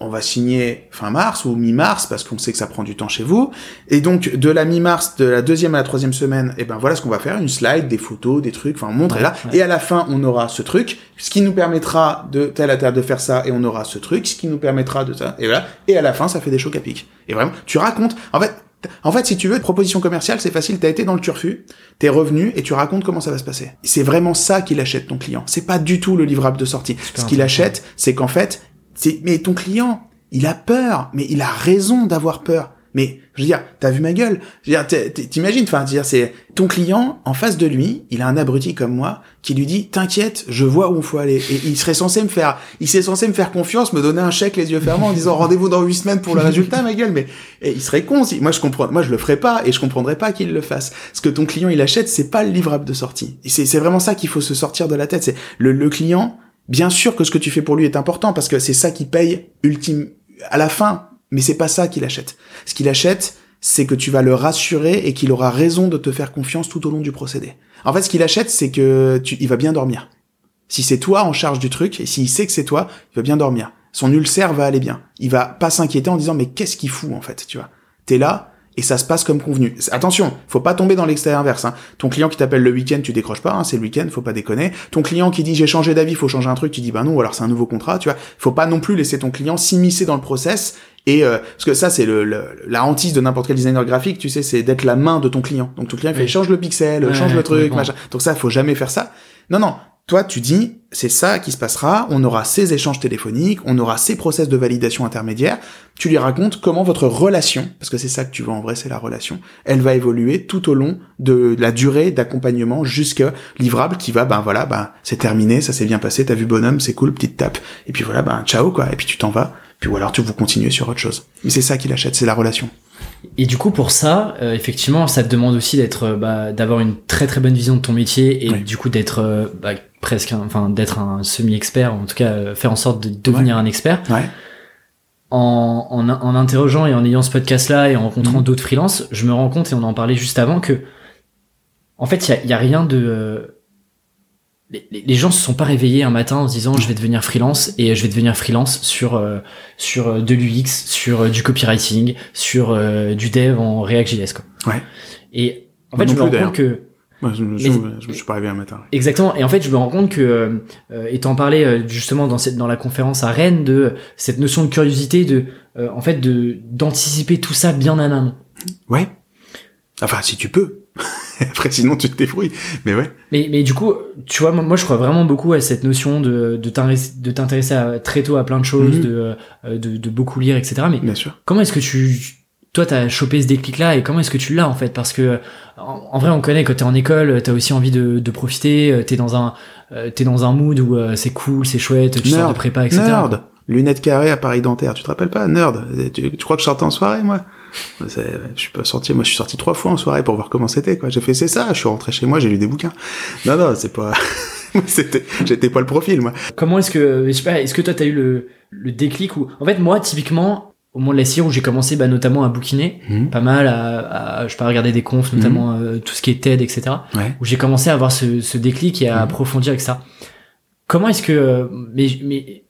on va signer fin mars ou mi-mars parce qu'on sait que ça prend du temps chez vous. Et donc de la mi-mars, de la deuxième à la troisième semaine, et ben voilà ce qu'on va faire, une slide, des photos, des trucs, enfin on montre là. Et à la fin, on aura ce truc, ce qui nous permettra de telle à telle de faire ça, et on aura ce truc, ce qui nous permettra de ça, et voilà. Et à la fin, ça fait des chocs à pic. Et vraiment, tu racontes. En fait, en fait, si tu veux, proposition commerciale, c'est facile. T'as été dans le turfu, t'es revenu et tu racontes comment ça va se passer. C'est vraiment ça qu'il achète ton client. C'est pas du tout le livrable de sortie. Ce qu'il achète, c'est qu'en fait, mais ton client, il a peur, mais il a raison d'avoir peur. Mais je veux dire, t'as vu ma gueule? Je veux dire, t'imagines, enfin, dire, c'est ton client en face de lui, il a un abruti comme moi qui lui dit "T'inquiète, je vois où il faut aller." Et il serait censé me faire, il serait censé me faire confiance, me donner un chèque les yeux fermés en disant "Rendez-vous dans huit semaines pour le résultat, ma gueule." Mais il serait con. Moi, je comprends, moi, je le ferais pas et je comprendrais pas qu'il le fasse. Ce que ton client il achète, c'est pas le livrable de sortie. C'est vraiment ça qu'il faut se sortir de la tête. C'est le client. Bien sûr que ce que tu fais pour lui est important parce que c'est ça qui paye ultime à la fin, mais c'est pas ça qu'il achète. Ce qu'il achète, c'est que tu vas le rassurer et qu'il aura raison de te faire confiance tout au long du procédé. En fait, ce qu'il achète, c'est que tu, il va bien dormir. Si c'est toi en charge du truc, et s'il sait que c'est toi, il va bien dormir. Son ulcère va aller bien. Il va pas s'inquiéter en disant mais qu'est-ce qu'il fout en fait, tu vois. T'es là, et ça se passe comme convenu. Attention, faut pas tomber dans l'extérieur inverse. Hein. Ton client qui t'appelle le week-end, tu décroches pas, hein, c'est le week-end, faut pas déconner. Ton client qui dit j'ai changé d'avis, faut changer un truc, tu dis bah non, ou alors c'est un nouveau contrat, tu vois. Faut pas non plus laisser ton client s'immiscer dans le process. Et euh, parce que ça c'est le, la hantise de n'importe quel designer graphique, tu sais, c'est d'être la main de ton client. Donc ton client il fait change le pixel, change le truc, machin. Donc ça faut jamais faire ça. Non non, toi, tu dis, c'est ça qui se passera, on aura ces échanges téléphoniques, on aura ces process de validation intermédiaire, tu lui racontes comment votre relation, parce que c'est ça que tu veux en vrai, c'est la relation, elle va évoluer tout au long de la durée d'accompagnement jusqu'à livrable qui va, ben voilà, ben c'est terminé, ça s'est bien passé, t'as vu bonhomme, c'est cool, petite tape, et puis voilà, ben ciao quoi, et puis tu t'en vas, puis ou alors tu vous continuez sur autre chose. Mais c'est ça qu'il achète, c'est la relation. Et du coup, pour ça, euh, effectivement, ça te demande aussi d'être, euh, bah, d'avoir une très très bonne vision de ton métier et du coup d'être euh, bah, presque, enfin, d'être un semi-expert, en tout cas, faire en sorte de devenir un expert. Ouais. En, en, en, interrogeant et en ayant ce podcast-là et en rencontrant mhm. d'autres freelances, je me rends compte et on en parlait juste avant que, en fait, il y a, y a, rien de les, les gens se sont pas réveillés un matin en se disant je vais devenir freelance et je vais devenir freelance sur euh, sur euh, de l'UX, sur euh, du copywriting, sur euh, du dev en React.js quoi. Ouais. Et en Moi fait, je me rends compte que Moi, je, me- je, Mais- je me suis pas réveillé un matin. Exactement. Et en fait, je me rends compte que, euh, t'en parlais euh, justement dans cette dans la conférence à Rennes de cette notion de curiosité, de euh, en fait de d'anticiper tout ça bien en amont. Ouais. Enfin, si tu peux. Après, sinon, tu te débrouilles. Mais ouais. Mais mais du coup, tu vois, moi, je crois vraiment beaucoup à cette notion de de t'intéresser de t'intéresser à- très tôt à plein de choses, Mhm. de, euh, de de beaucoup lire, etc. Mais Bien sûr. comment est-ce que tu toi t'as chopé ce déclic là et comment est-ce que tu l'as en fait? Parce que en, en vrai on connaît quand t'es en école t'as aussi envie de, de profiter euh, t'es dans un euh, t'es dans un mood où euh, c'est cool c'est chouette tu sors Nerd. de prépa etc Nerd. Lunettes carrées, appareil dentaire. Tu te rappelles pas? Nerd. Tu, tu crois que je sortais en soirée, moi? Je suis pas sorti. Moi, je suis sorti trois fois en soirée pour voir comment c'était, quoi. J'ai fait, c'est ça. Je suis rentré chez moi, j'ai lu des bouquins. Non, non, c'est pas, c'était, j'étais pas le profil, moi. comment est-ce que je sais pas est-ce que toi t'as eu le le déclic ou en fait moi typiquement au moment de la cire où j'ai commencé bah, notamment à bouquiner Mhm. pas mal à, à je sais pas regarder des confs notamment euh, tout ce qui est TED etc Ouais. où j'ai commencé à avoir ce, ce déclic et à Mhm. approfondir avec ça. Comment est-ce que euh, mais mais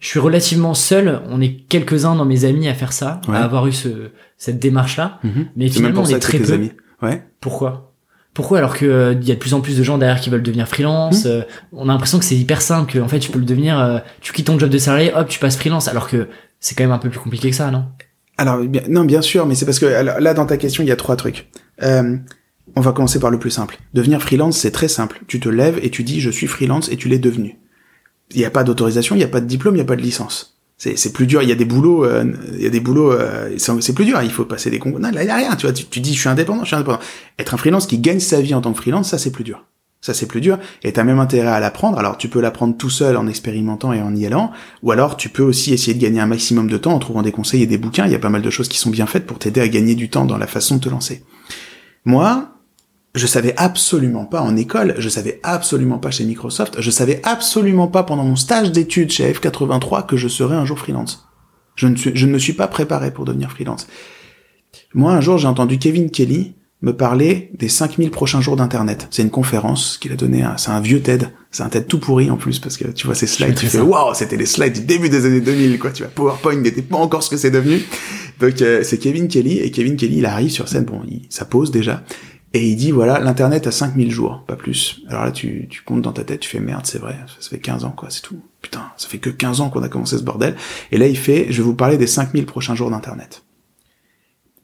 je suis relativement seul, on est quelques-uns dans mes amis à faire ça, Ouais. à avoir eu ce cette démarche là, Mhm. mais finalement on est très peu. amis. Ouais. Pourquoi? Pourquoi alors que euh, il y a de plus en plus de gens derrière qui veulent devenir freelance, euh, on a l'impression que c'est hyper simple que en fait tu peux le devenir euh, tu quittes ton job de salarié, hop, tu passes freelance alors que c'est quand même un peu plus compliqué que ça, non? Alors, bien, non, bien sûr, mais c'est parce que alors, là, dans ta question, il y a trois trucs. Euh, on va commencer par le plus simple. Devenir freelance, c'est très simple. Tu te lèves et tu dis, je suis freelance et tu l'es devenu. Il n'y a pas d'autorisation, il n'y a pas de diplôme, il n'y a pas de licence. C'est, plus dur. Il y a des boulots, euh, il y a des boulots, euh, c'est, plus dur. Il faut passer des concours. Non, là, il n'y a rien. Tu vois, tu dis, je suis indépendant, je suis indépendant. Être un freelance qui gagne sa vie en tant que freelance, ça, c'est plus dur. Ça, c'est plus dur. Et t'as même intérêt à l'apprendre. Alors, tu peux l'apprendre tout seul en expérimentant et en y allant. Ou alors, tu peux aussi essayer de gagner un maximum de temps en trouvant des conseils et des bouquins. Il y a pas mal de choses qui sont bien faites pour t'aider à gagner du temps dans la façon de te lancer. Moi, je savais absolument pas en école, je savais absolument pas chez Microsoft, je savais absolument pas pendant mon stage d'études chez F83 que je serais un jour freelance. Je ne, suis, je ne me suis pas préparé pour devenir freelance. Moi, un jour, j'ai entendu Kevin Kelly me parler des 5000 prochains jours d'Internet. C'est une conférence qu'il a donnée, à- c'est un vieux TED, c'est un TED tout pourri en plus, parce que tu vois ces slides, tu fais waouh, c'était les slides du début des années 2000, quoi, tu vois, PowerPoint n'était pas encore ce que c'est devenu. Donc euh, c'est Kevin Kelly, et Kevin Kelly, il arrive sur scène, bon, il, ça pose déjà, et il dit, voilà, l'Internet a 5000 jours, pas plus. Alors là, tu, tu comptes dans ta tête, tu fais, merde, c'est vrai, ça fait 15 ans, quoi, c'est tout. Putain, ça fait que 15 ans qu'on a commencé ce bordel. Et là, il fait, je vais vous parler des 5000 prochains jours d'Internet.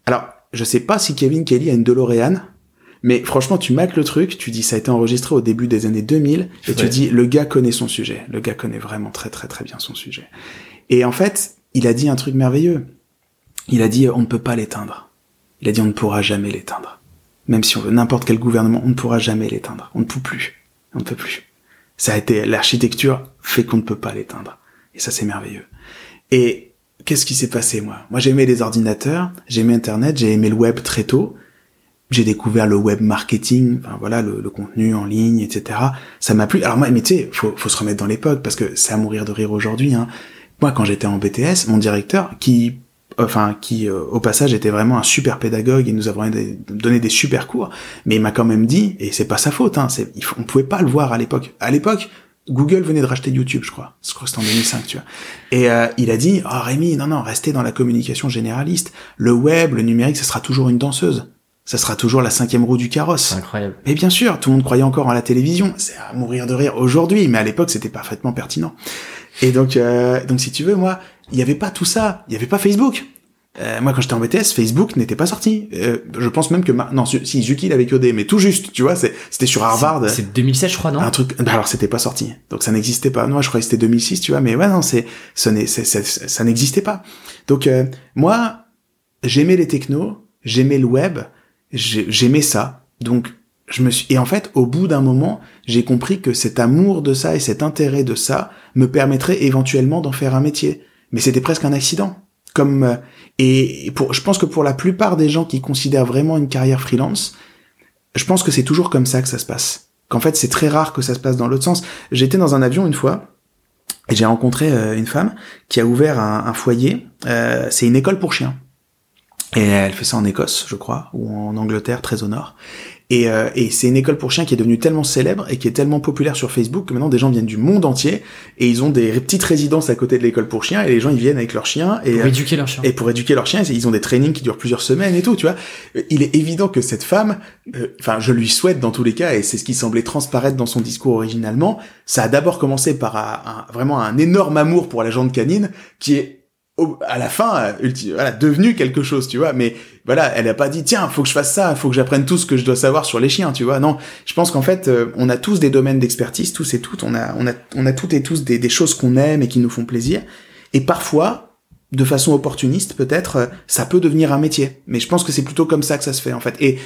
Alors, je sais pas si Kevin Kelly a une DeLorean, mais franchement, tu mates le truc, tu dis, ça a été enregistré au début des années 2000, et Ouais. tu dis, le gars connaît son sujet. Le gars connaît vraiment très très très bien son sujet. Et en fait, il a dit un truc merveilleux. Il a dit, on ne peut pas l'éteindre. Il a dit, on ne pourra jamais l'éteindre. Même si on veut n'importe quel gouvernement, on ne pourra jamais l'éteindre. On ne peut plus. On ne peut plus. Ça a été, l'architecture fait qu'on ne peut pas l'éteindre. Et ça, c'est merveilleux. Et qu'est-ce qui s'est passé, moi? Moi, j'aimais les ordinateurs, j'aimais Internet, j'ai aimé le web très tôt. J'ai découvert le web marketing, enfin voilà, le, le contenu en ligne, etc. Ça m'a plu. Alors moi, mais tu sais, faut, faut se remettre dans l'époque parce que c'est à mourir de rire aujourd'hui. Hein. Moi, quand j'étais en BTS, mon directeur, qui, enfin, qui euh, au passage était vraiment un super pédagogue et nous avons donné des super cours, mais il m'a quand même dit, et c'est pas sa faute, hein, on pouvait pas le voir à l'époque. À l'époque, Google venait de racheter YouTube, je crois. Je crois que c'était en 2005, tu vois. Et euh, il a dit, oh Rémi, non, non, restez dans la communication généraliste. Le web, le numérique, ça sera toujours une danseuse. Ça sera toujours la cinquième roue du carrosse. Incroyable. Mais bien sûr, tout le monde croyait encore en la télévision. C'est à mourir de rire aujourd'hui, mais à l'époque, c'était parfaitement pertinent. Et donc, euh, donc si tu veux, moi, il n'y avait pas tout ça. Il n'y avait pas Facebook. Euh, moi, quand j'étais en BTS, Facebook n'était pas sorti. Euh, je pense même que... ma- Non, si, Zuki l'avait codé, mais tout juste, tu vois, c'était sur Harvard. C'est c'est 2007 je crois non? Un truc. bah alors c'était pas sorti, donc ça n'existait pas. Moi je croyais que c'était 2006, tu vois, mais ouais non c'est ça n'est- n'existait pas. Donc euh, moi j'aimais les technos, j'aimais le web, j'ai- j'aimais ça. Donc je me suis et en fait au bout d'un moment j'ai compris que cet amour de ça et cet intérêt de ça me permettrait éventuellement d'en faire un métier. Mais c'était presque un accident. Comme euh, et pour je pense que pour la plupart des gens qui considèrent vraiment une carrière freelance, je pense que c'est toujours comme ça que ça se passe. Qu'en fait, c'est très rare que ça se passe dans l'autre sens. J'étais dans un avion une fois et j'ai rencontré euh, une femme qui a ouvert un, foyer. Euh, c'est une école pour chiens. Et elle fait ça en Écosse, je crois, ou en Angleterre, très au nord. Et, euh, et c'est une école pour chiens qui est devenue tellement célèbre et qui est tellement populaire sur Facebook que maintenant des gens viennent du monde entier et ils ont des petites résidences à côté de l'école pour chiens et les gens ils viennent avec leurs chiens et pour éduquer leurs chiens. Et pour éduquer leurs chiens, ils ont des trainings qui durent plusieurs semaines et tout, tu vois. Il est évident que cette femme, euh, enfin je lui souhaite dans tous les cas et c'est ce qui semblait transparaître dans son discours originalement, ça a d'abord commencé par un, vraiment un énorme amour pour la jante canine qui est à la fin, voilà, devenu quelque chose, tu vois. Mais voilà, elle a pas dit tiens, faut que je fasse ça, faut que j'apprenne tout ce que je dois savoir sur les chiens, tu vois. Non, je pense qu'en fait, euh, on a tous des domaines d'expertise, tous et toutes. On a, on a, on a toutes et tous des, des choses qu'on aime et qui nous font plaisir. Et parfois, de façon opportuniste, peut-être, euh, ça peut devenir un métier. Mais je pense que c'est plutôt comme ça que ça se fait, en fait. Et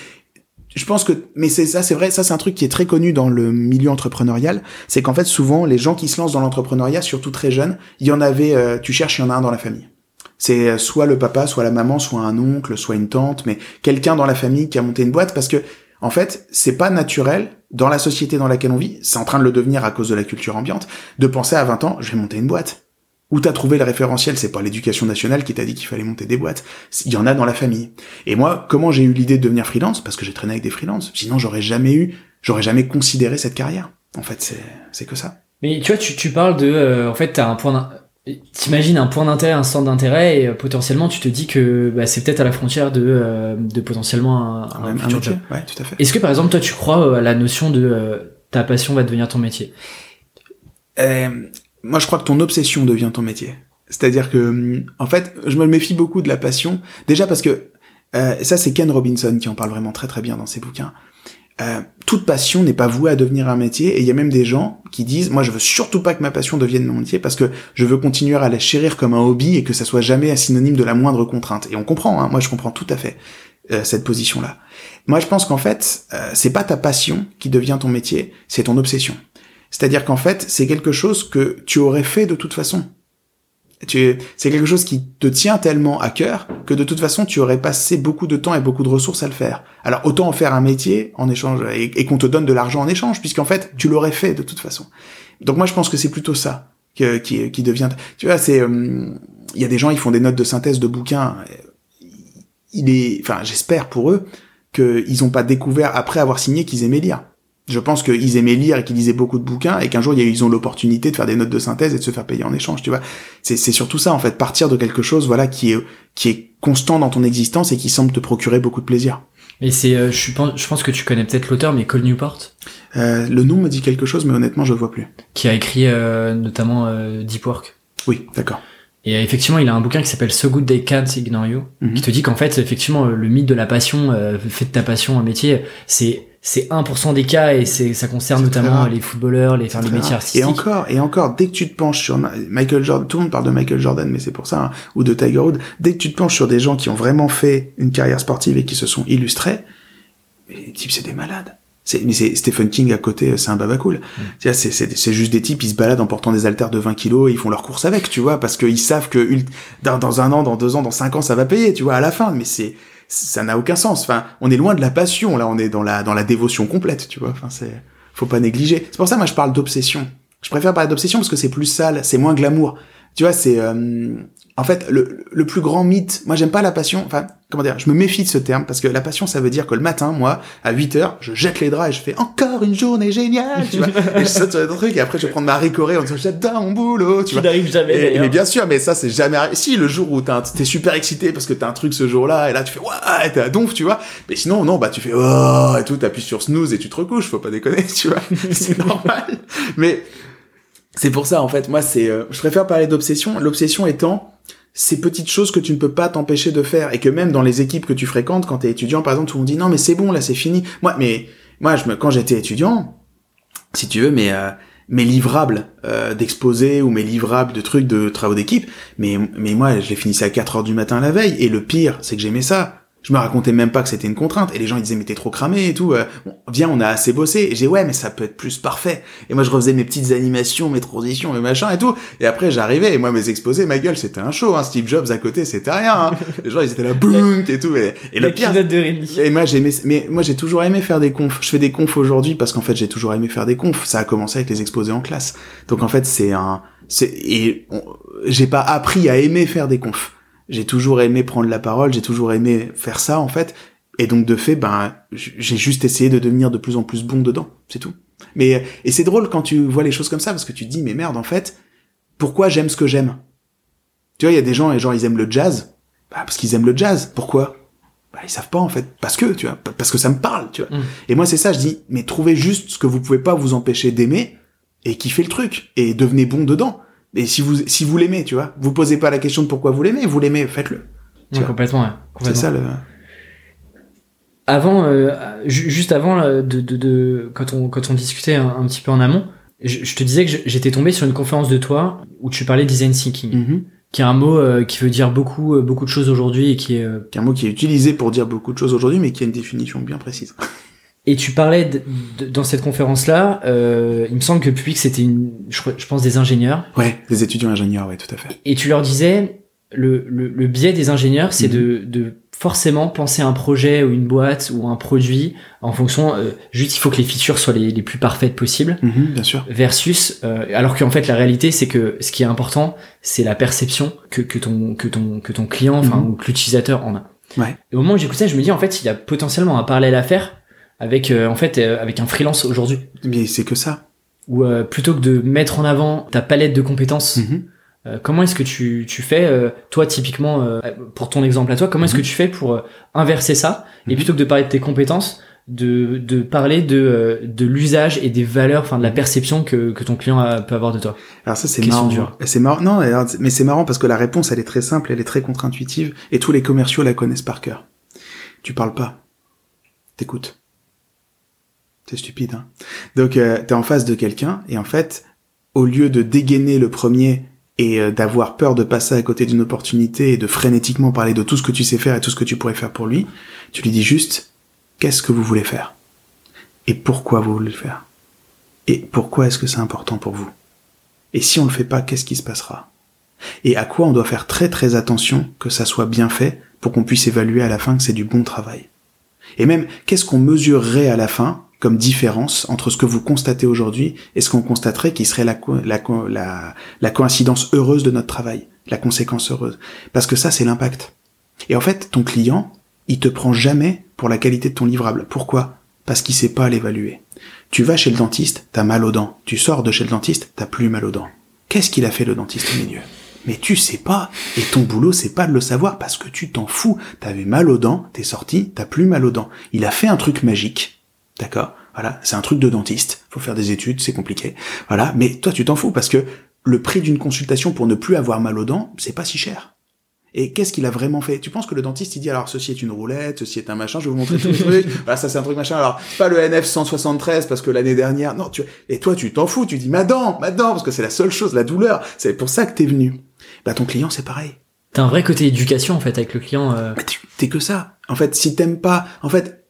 je pense que, mais c'est ça, c'est vrai, ça c'est un truc qui est très connu dans le milieu entrepreneurial, c'est qu'en fait souvent les gens qui se lancent dans l'entrepreneuriat, surtout très jeunes, il y en avait, euh, tu cherches, il y en a un dans la famille. C'est euh, soit le papa, soit la maman, soit un oncle, soit une tante, mais quelqu'un dans la famille qui a monté une boîte parce que en fait, c'est pas naturel dans la société dans laquelle on vit, c'est en train de le devenir à cause de la culture ambiante, de penser à 20 ans, je vais monter une boîte. Où t'as trouvé le référentiel C'est pas l'éducation nationale qui t'a dit qu'il fallait monter des boîtes. Il y en a dans la famille. Et moi, comment j'ai eu l'idée de devenir freelance? Parce que j'ai traîné avec des freelances. Sinon, j'aurais jamais eu, j'aurais jamais considéré cette carrière. En fait, c'est c'est que ça. Mais tu vois, tu, tu parles de, euh, en fait, t'as un point, t'imagines un point d'intérêt, un centre d'intérêt, et euh, potentiellement, tu te dis que bah, c'est peut-être à la frontière de, euh, de potentiellement un, un, futur job. Ouais, tout à fait. Est-ce que par exemple, toi, tu crois à la notion de ta passion va devenir ton métier? Moi je crois que ton obsession devient ton métier. C'est-à-dire que, en fait, je me méfie beaucoup de la passion. Déjà parce que, euh, ça c'est Ken Robinson qui en parle vraiment très très bien dans ses bouquins. Euh, toute passion n'est pas vouée à devenir un métier et il y a même des gens qui disent moi je veux surtout pas que ma passion devienne mon métier parce que je veux continuer à la chérir comme un hobby et que ça soit jamais un synonyme de la moindre contrainte et on comprend hein, moi je comprends tout à fait euh, cette position là moi je pense qu'en fait euh, c'est pas ta passion qui devient ton métier c'est ton obsession c'est-à-dire qu'en fait, c'est quelque chose que tu aurais fait de toute façon. c'est quelque chose qui te tient tellement à cœur que de toute façon, tu aurais passé beaucoup de temps et beaucoup de ressources à le faire. Alors autant en faire un métier en échange et, qu'on te donne de l'argent en échange, puisqu'en fait, tu l'aurais fait de toute façon. Donc moi, je pense que c'est plutôt ça qui, qui devient. Tu vois, c'est euh, il y a des gens, ils font des notes de synthèse de bouquins. Il est, enfin, j'espère pour eux qu'ils n'ont pas découvert après avoir signé qu'ils aimaient lire je pense qu'ils aimaient lire et qu'ils lisaient beaucoup de bouquins et qu'un jour ils ont l'opportunité de faire des notes de synthèse et de se faire payer en échange, tu vois. C'est, surtout ça en fait, partir de quelque chose voilà qui est qui est constant dans ton existence et qui semble te procurer beaucoup de plaisir. Et c'est, euh, je pense, je pense que tu connais peut-être l'auteur, mais Cole Newport? Euh, le nom me dit quelque chose, mais honnêtement je vois plus. Qui a écrit euh, notamment euh, Deep Work. Oui, d'accord. Et euh, effectivement, il a un bouquin qui s'appelle So Good They Can't Ignore You, mhm. qui te dit qu'en fait, effectivement, le mythe de la passion, euh, fait de ta passion un métier, c'est c'est 1% des cas et c'est ça concerne notamment les footballeurs, les, enfin, les métiers artistiques. Et encore, et encore, dès que tu te penches sur Michael Jordan, tout le monde parle de Michael Jordan, mais c'est pour ça, hein, ou de Tiger Woods, dès que tu te penches sur des gens qui ont vraiment fait une carrière sportive et qui se sont illustrés, les types c'est des malades. C'est, mais c'est Stephen King à côté, c'est un baba cool. Mm. C'est, c'est, c'est juste des types, ils se baladent en portant des haltères de 20 kilos et ils font leur course avec, tu vois, parce qu'ils savent que dans, dans un an, dans deux ans, dans cinq ans, ça va payer, tu vois, à la fin. Mais c'est, ça n'a aucun sens. Enfin, on est loin de la passion, là, on est dans la, dans la dévotion complète, tu vois. Enfin, c'est, faut pas négliger. C'est pour ça, moi, je parle d'obsession. Je préfère parler d'obsession parce que c'est plus sale, c'est moins glamour. Tu vois, c'est, euh, en fait, le, le plus grand mythe, moi j'aime pas la passion, enfin, comment dire, je me méfie de ce terme, parce que la passion, ça veut dire que le matin, moi, à 8 heures, je jette les draps et je fais encore une journée géniale, tu vois, et je saute sur des trucs, et après je vais prendre ma ricorée en disant, j'adore mon boulot, tu, tu n'arrives jamais, et, Mais bien sûr, mais ça, c'est jamais arrivé. Si, le jour où t'es super excité parce que t'as un truc ce jour-là, et là, tu fais, ouais, t'es à donf, tu vois, mais sinon, non, bah, tu fais, oh, et tout, t'appuies sur snooze et tu te recouches, faut pas déconner, tu vois, c'est normal. Mais, c'est pour ça, en fait, moi, c'est, euh, je préfère parler d'obsession, l'obsession étant, ces petites choses que tu ne peux pas t'empêcher de faire et que même dans les équipes que tu fréquentes quand t'es étudiant par exemple tout le monde dit non mais c'est bon là c'est fini. Moi mais moi quand j'étais étudiant si tu veux mais euh, mes livrables euh, d'exposés ou mes livrables de trucs de travaux d'équipe mais mais moi je les finissais à 4 heures du matin la veille. Et le pire c'est que j'aimais ça je me racontais même pas que c'était une contrainte. Et les gens ils disaient mais t'es trop cramé et tout. Euh, viens, on a assez bossé. Et j'ai ouais mais ça peut être plus parfait. Et moi je refaisais mes petites animations, mes transitions, mes machins et tout. Et après j'arrivais et moi mes exposés, ma gueule c'était un show. Hein. Steve Jobs à côté c'était rien. Hein. les gens ils étaient là boum et tout. Et, et le pire. De et moi j'aimais, mais moi j'ai toujours aimé faire des confs. Je fais des confs aujourd'hui parce qu'en fait j'ai toujours aimé faire des confs. Ça a commencé avec les exposés en classe. Donc en fait c'est un, c'est et j'ai pas appris à aimer faire des confs j'ai toujours aimé prendre la parole, j'ai toujours aimé faire ça en fait. Et donc de fait, ben j'ai juste essayé de devenir de plus en plus bon dedans, c'est tout. Mais et c'est drôle quand tu vois les choses comme ça parce que tu te dis mais merde en fait, pourquoi j'aime ce que j'aime? Tu vois, il y a des gens et genre ils aiment le jazz, bah, parce qu'ils aiment le jazz. Pourquoi? Bah, ils savent pas en fait parce que tu vois parce que ça me parle tu vois Mm. et moi c'est ça je dis mais trouvez juste ce que vous pouvez pas vous empêcher d'aimer et kiffez le truc et devenez bon dedans et si vous si vous l'aimez tu vois vous posez pas la question de pourquoi vous l'aimez vous l'aimez faites-le Ouais, complètement, ouais. c'est ça le Avant, euh, ju- juste avant là, de, de, de quand on quand on discutait un, un petit peu en amont, je, je te disais que j'étais tombé sur une conférence de toi où tu parlais design thinking, Mhm. qui est un mot euh, qui veut dire beaucoup euh, beaucoup de choses aujourd'hui et qui est euh, qui est un mot qui est utilisé pour dire beaucoup de choses aujourd'hui mais qui a une définition bien précise Et tu parlais de- de- dans cette conférence-là, euh, il me semble que le public c'était une, je, je pense des ingénieurs, ouais des étudiants ingénieurs ouais tout à fait et tu leur disais le, le, le biais des ingénieurs, c'est Mhm. de, de forcément penser un projet ou une boîte ou un produit en fonction, euh, juste il faut que les features soient les, les plus parfaites possibles. Mhm, bien sûr Versus, euh, alors qu'en fait la réalité c'est que ce qui est important, c'est la perception que, que ton que ton que ton client, enfin Mhm. ou que l'utilisateur en a. Ouais. Et au moment où j'écoutais, je me dis en fait il y a potentiellement un parallèle à faire avec euh, en fait euh, avec un freelance aujourd'hui mais c'est que ça où euh, plutôt que de mettre en avant ta palette de compétences, Mhm. euh, comment est-ce que tu, tu fais, euh, toi typiquement, euh, pour ton exemple à toi, comment est-ce Mhm. que tu fais pour euh, inverser ça et Mhm. plutôt que de parler de tes compétences, de, de parler de, euh, de l'usage et des valeurs, enfin de la perception que, que ton client a- peut avoir de toi? Alors ça c'est marrant. C'est marrant. Non, alors, mais c'est marrant parce que la réponse elle est très simple, elle est très contre-intuitive et tous les commerciaux la connaissent par cœur. Tu parles pas. T'écoutes. C'est stupide. Hein Donc euh, t'es en face de quelqu'un et en fait, au lieu de dégainer le premier et euh, d'avoir peur de passer à côté d'une opportunité et de frénétiquement parler de tout ce que tu sais faire et tout ce que tu pourrais faire pour lui, tu lui dis juste qu'est-ce que vous voulez faire? Et pourquoi vous voulez le faire? Et pourquoi est-ce que c'est important pour vous? Et si on le fait pas, qu'est-ce qui se passera? Et à quoi on doit faire très très attention que ça soit bien fait pour qu'on puisse évaluer à la fin que c'est du bon travail? Et même, qu'est-ce qu'on mesurerait à la fin comme différence entre ce que vous constatez aujourd'hui et ce qu'on constaterait qui serait la, la, la coïncidence heureuse de notre travail, la conséquence heureuse. Parce que ça, c'est l'impact. Et en fait, ton client, il te prend jamais pour la qualité de ton livrable. Pourquoi? Parce qu'il sait pas l'évaluer. Tu vas chez le dentiste, t'as mal aux dents. Tu sors de chez le dentiste, t'as plus mal aux dents. Qu'est-ce qu'il a fait le dentiste au milieu? Mais tu sais pas. Et ton boulot, c'est pas de le savoir parce que tu t'en fous. T'avais mal aux dents, t'es sorti, t'as plus mal aux dents. Il a fait un truc magique. D'accord? Voilà, c'est un truc de dentiste. Faut faire des études, c'est compliqué. Voilà, mais toi, tu t'en fous parce que le prix d'une consultation pour ne plus avoir mal aux dents, c'est pas si cher. Et qu'est-ce qu'il a vraiment fait? Tu penses que le dentiste il dit alors ceci est une roulette, ceci est un machin, je vais vous montrer tous les trucs. Voilà, ça c'est un truc machin. Alors pas le NF 173 parce que l'année dernière, non. Tu... Et toi tu t'en fous, tu dis ma dent, ma dent parce que c'est la seule chose, la douleur. C'est pour ça que t'es venu. Bah ton client c'est pareil. T'as un vrai côté éducation en fait avec le client. euh, Bah, T'es que ça. En fait, si t'aimes pas, en fait,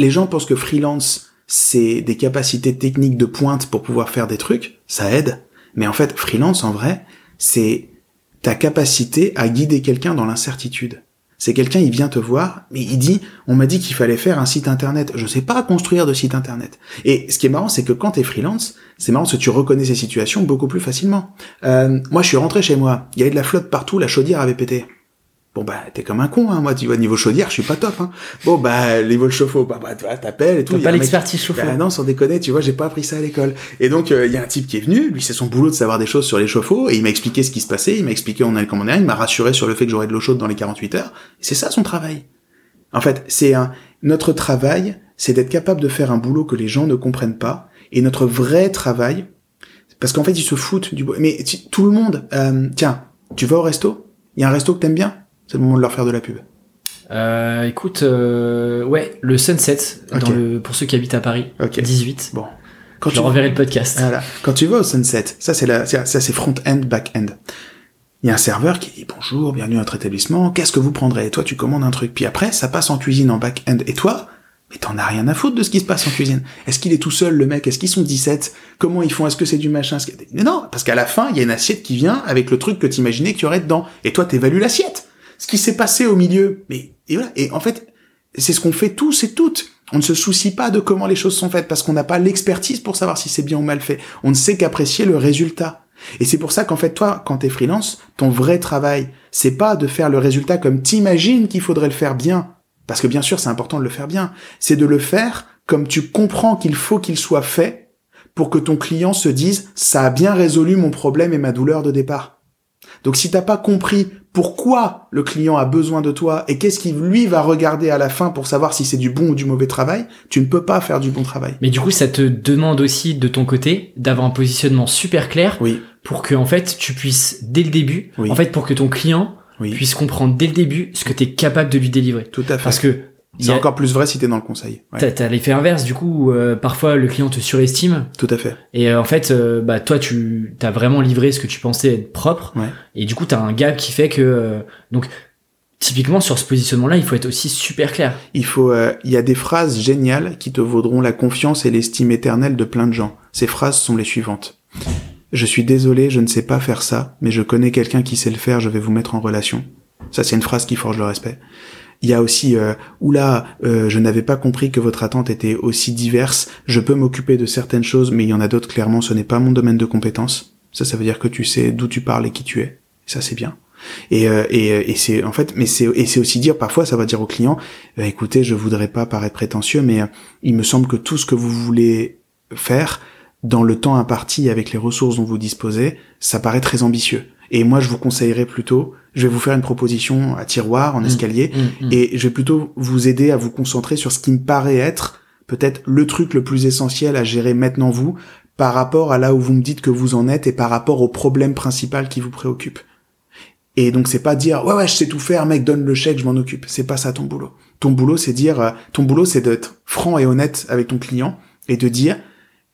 les gens pensent que freelance c'est des capacités techniques de pointe pour pouvoir faire des trucs, ça aide. Mais en fait, freelance en vrai, c'est ta capacité à guider quelqu'un dans l'incertitude. C'est quelqu'un, il vient te voir, mais il dit, on m'a dit qu'il fallait faire un site internet. Je sais pas construire de site internet. Et ce qui est marrant, c'est que quand t'es freelance, c'est marrant parce que tu reconnais ces situations beaucoup plus facilement. Euh, moi, je suis rentré chez moi. Il y avait de la flotte partout, la chaudière avait pété. Bon bah t'es comme un con hein moi tu vois niveau chaudière je suis pas top hein. Bon bah niveau chauffe-eau bah bah t'appelles et tout. T'as pas l'expertise chauffe-eau. Bah non sans déconner tu vois j'ai pas appris ça à l'école. Et donc euh, il y a un type qui est venu lui c'est son boulot de savoir des choses sur les chauffe-eau et il m'a expliqué ce qui se passait il m'a expliqué on allait comment on il m'a rassuré sur le fait que j'aurais de l'eau chaude dans les 48 heures. C'est ça son travail. En fait c'est un notre travail c'est d'être capable de faire un boulot que les gens ne comprennent pas et notre vrai travail parce qu'en fait ils se foutent du. Mais tout le monde euh, tiens tu vas au resto? Il y a un resto que t'aimes bien? C'est le moment de leur faire de la pub. Euh, écoute, euh, ouais, le Sunset dans le, pour ceux qui habitent à Paris, Ok. 18. Bon. Quand Je leur enverrai le podcast. Voilà. Quand tu vas au Sunset, ça c'est la, ça c'est front-end, back-end. Il y a un serveur qui dit bonjour, bienvenue à notre établissement, qu'est-ce que vous prendrez? Et toi tu commandes un truc, puis après ça passe en cuisine en back-end. Et toi, mais t'en as rien à foutre de ce qui se passe en cuisine. Est-ce qu'il est tout seul le mec? Est-ce qu'ils sont 17 Comment ils font? Est-ce que c'est du machin? Est-ce que- Mais non, parce qu'à la fin il y a une assiette qui vient avec le truc que t'imaginais que tu aurais dedans. Et toi t'évalues l'assiette. Ce qui s'est passé au milieu. Mais et voilà. Et en fait, c'est ce qu'on fait tous et toutes. On ne se soucie pas de comment les choses sont faites parce qu'on n'a pas l'expertise pour savoir si c'est bien ou mal fait. On ne sait qu'apprécier le résultat. Et c'est pour ça qu'en fait, toi, quand t'es freelance, ton vrai travail, c'est pas de faire le résultat comme t'imagines qu'il faudrait le faire bien. parce que bien sûr c'est important de le faire bien, c'est de le faire comme tu comprends qu'il faut qu'il soit fait pour que ton client se dise ça a bien résolu mon problème et ma douleur de départ. Donc si t'as pas compris pourquoi le client a besoin de toi et qu'est-ce qu'il lui va regarder à la fin pour savoir si c'est du bon ou du mauvais travail, tu ne peux pas faire du bon travail. Mais du coup, ça te demande aussi de ton côté d'avoir un positionnement super clair Oui, pour que en fait tu puisses dès le début, Oui. en fait pour que ton client oui, puisse comprendre dès le début ce que tu es capable de lui délivrer. tout à fait. Parce que c'est a- encore plus vrai si t'es dans le conseil. Ouais, t'as, l'effet inverse du coup euh, parfois le client te surestime tout à fait. et euh, en fait euh, bah toi tu t'as vraiment livré ce que tu pensais être propre Ouais. et du coup t'as un gap qui fait que euh, donc typiquement sur ce positionnement là il faut être aussi super clair. Il faut, euh, il y a des phrases géniales qui te vaudront la confiance et l'estime éternelle de plein de gens. Ces phrases sont les suivantes. Je suis désolé, je ne sais pas faire ça, mais je connais quelqu'un qui sait le faire, je vais vous mettre en relation. Ça, c'est une phrase qui forge le respect. Il y a aussi, euh, oula, euh, je n'avais pas compris que votre attente était aussi diverse, je peux m'occuper de certaines choses, mais il y en a d'autres, clairement, ce n'est pas mon domaine de compétence. Ça, ça veut dire que tu sais d'où tu parles et qui tu es. Ça, c'est bien. Et, euh, et, euh, et c'est, en fait, mais c'est, et c'est aussi dire, parfois, ça va dire au client, euh, écoutez, je voudrais pas paraître prétentieux, mais euh, il me semble que tout ce que vous voulez faire, dans le temps imparti avec les ressources dont vous disposez, ça paraît très ambitieux. Et moi, je vous conseillerais plutôt, je vais vous faire une proposition à tiroir, en Mm. escalier, Mm, mm. et je vais plutôt vous aider à vous concentrer sur ce qui me paraît être peut-être le truc le plus essentiel à gérer maintenant vous, par rapport à là où vous me dites que vous en êtes et par rapport au problème principal qui vous préoccupe. Et donc c'est pas dire ouais ouais je sais tout faire mec donne le chèque je m'en occupe c'est pas ça ton boulot ton boulot c'est dire euh, ton boulot c'est d'être franc et honnête avec ton client et de dire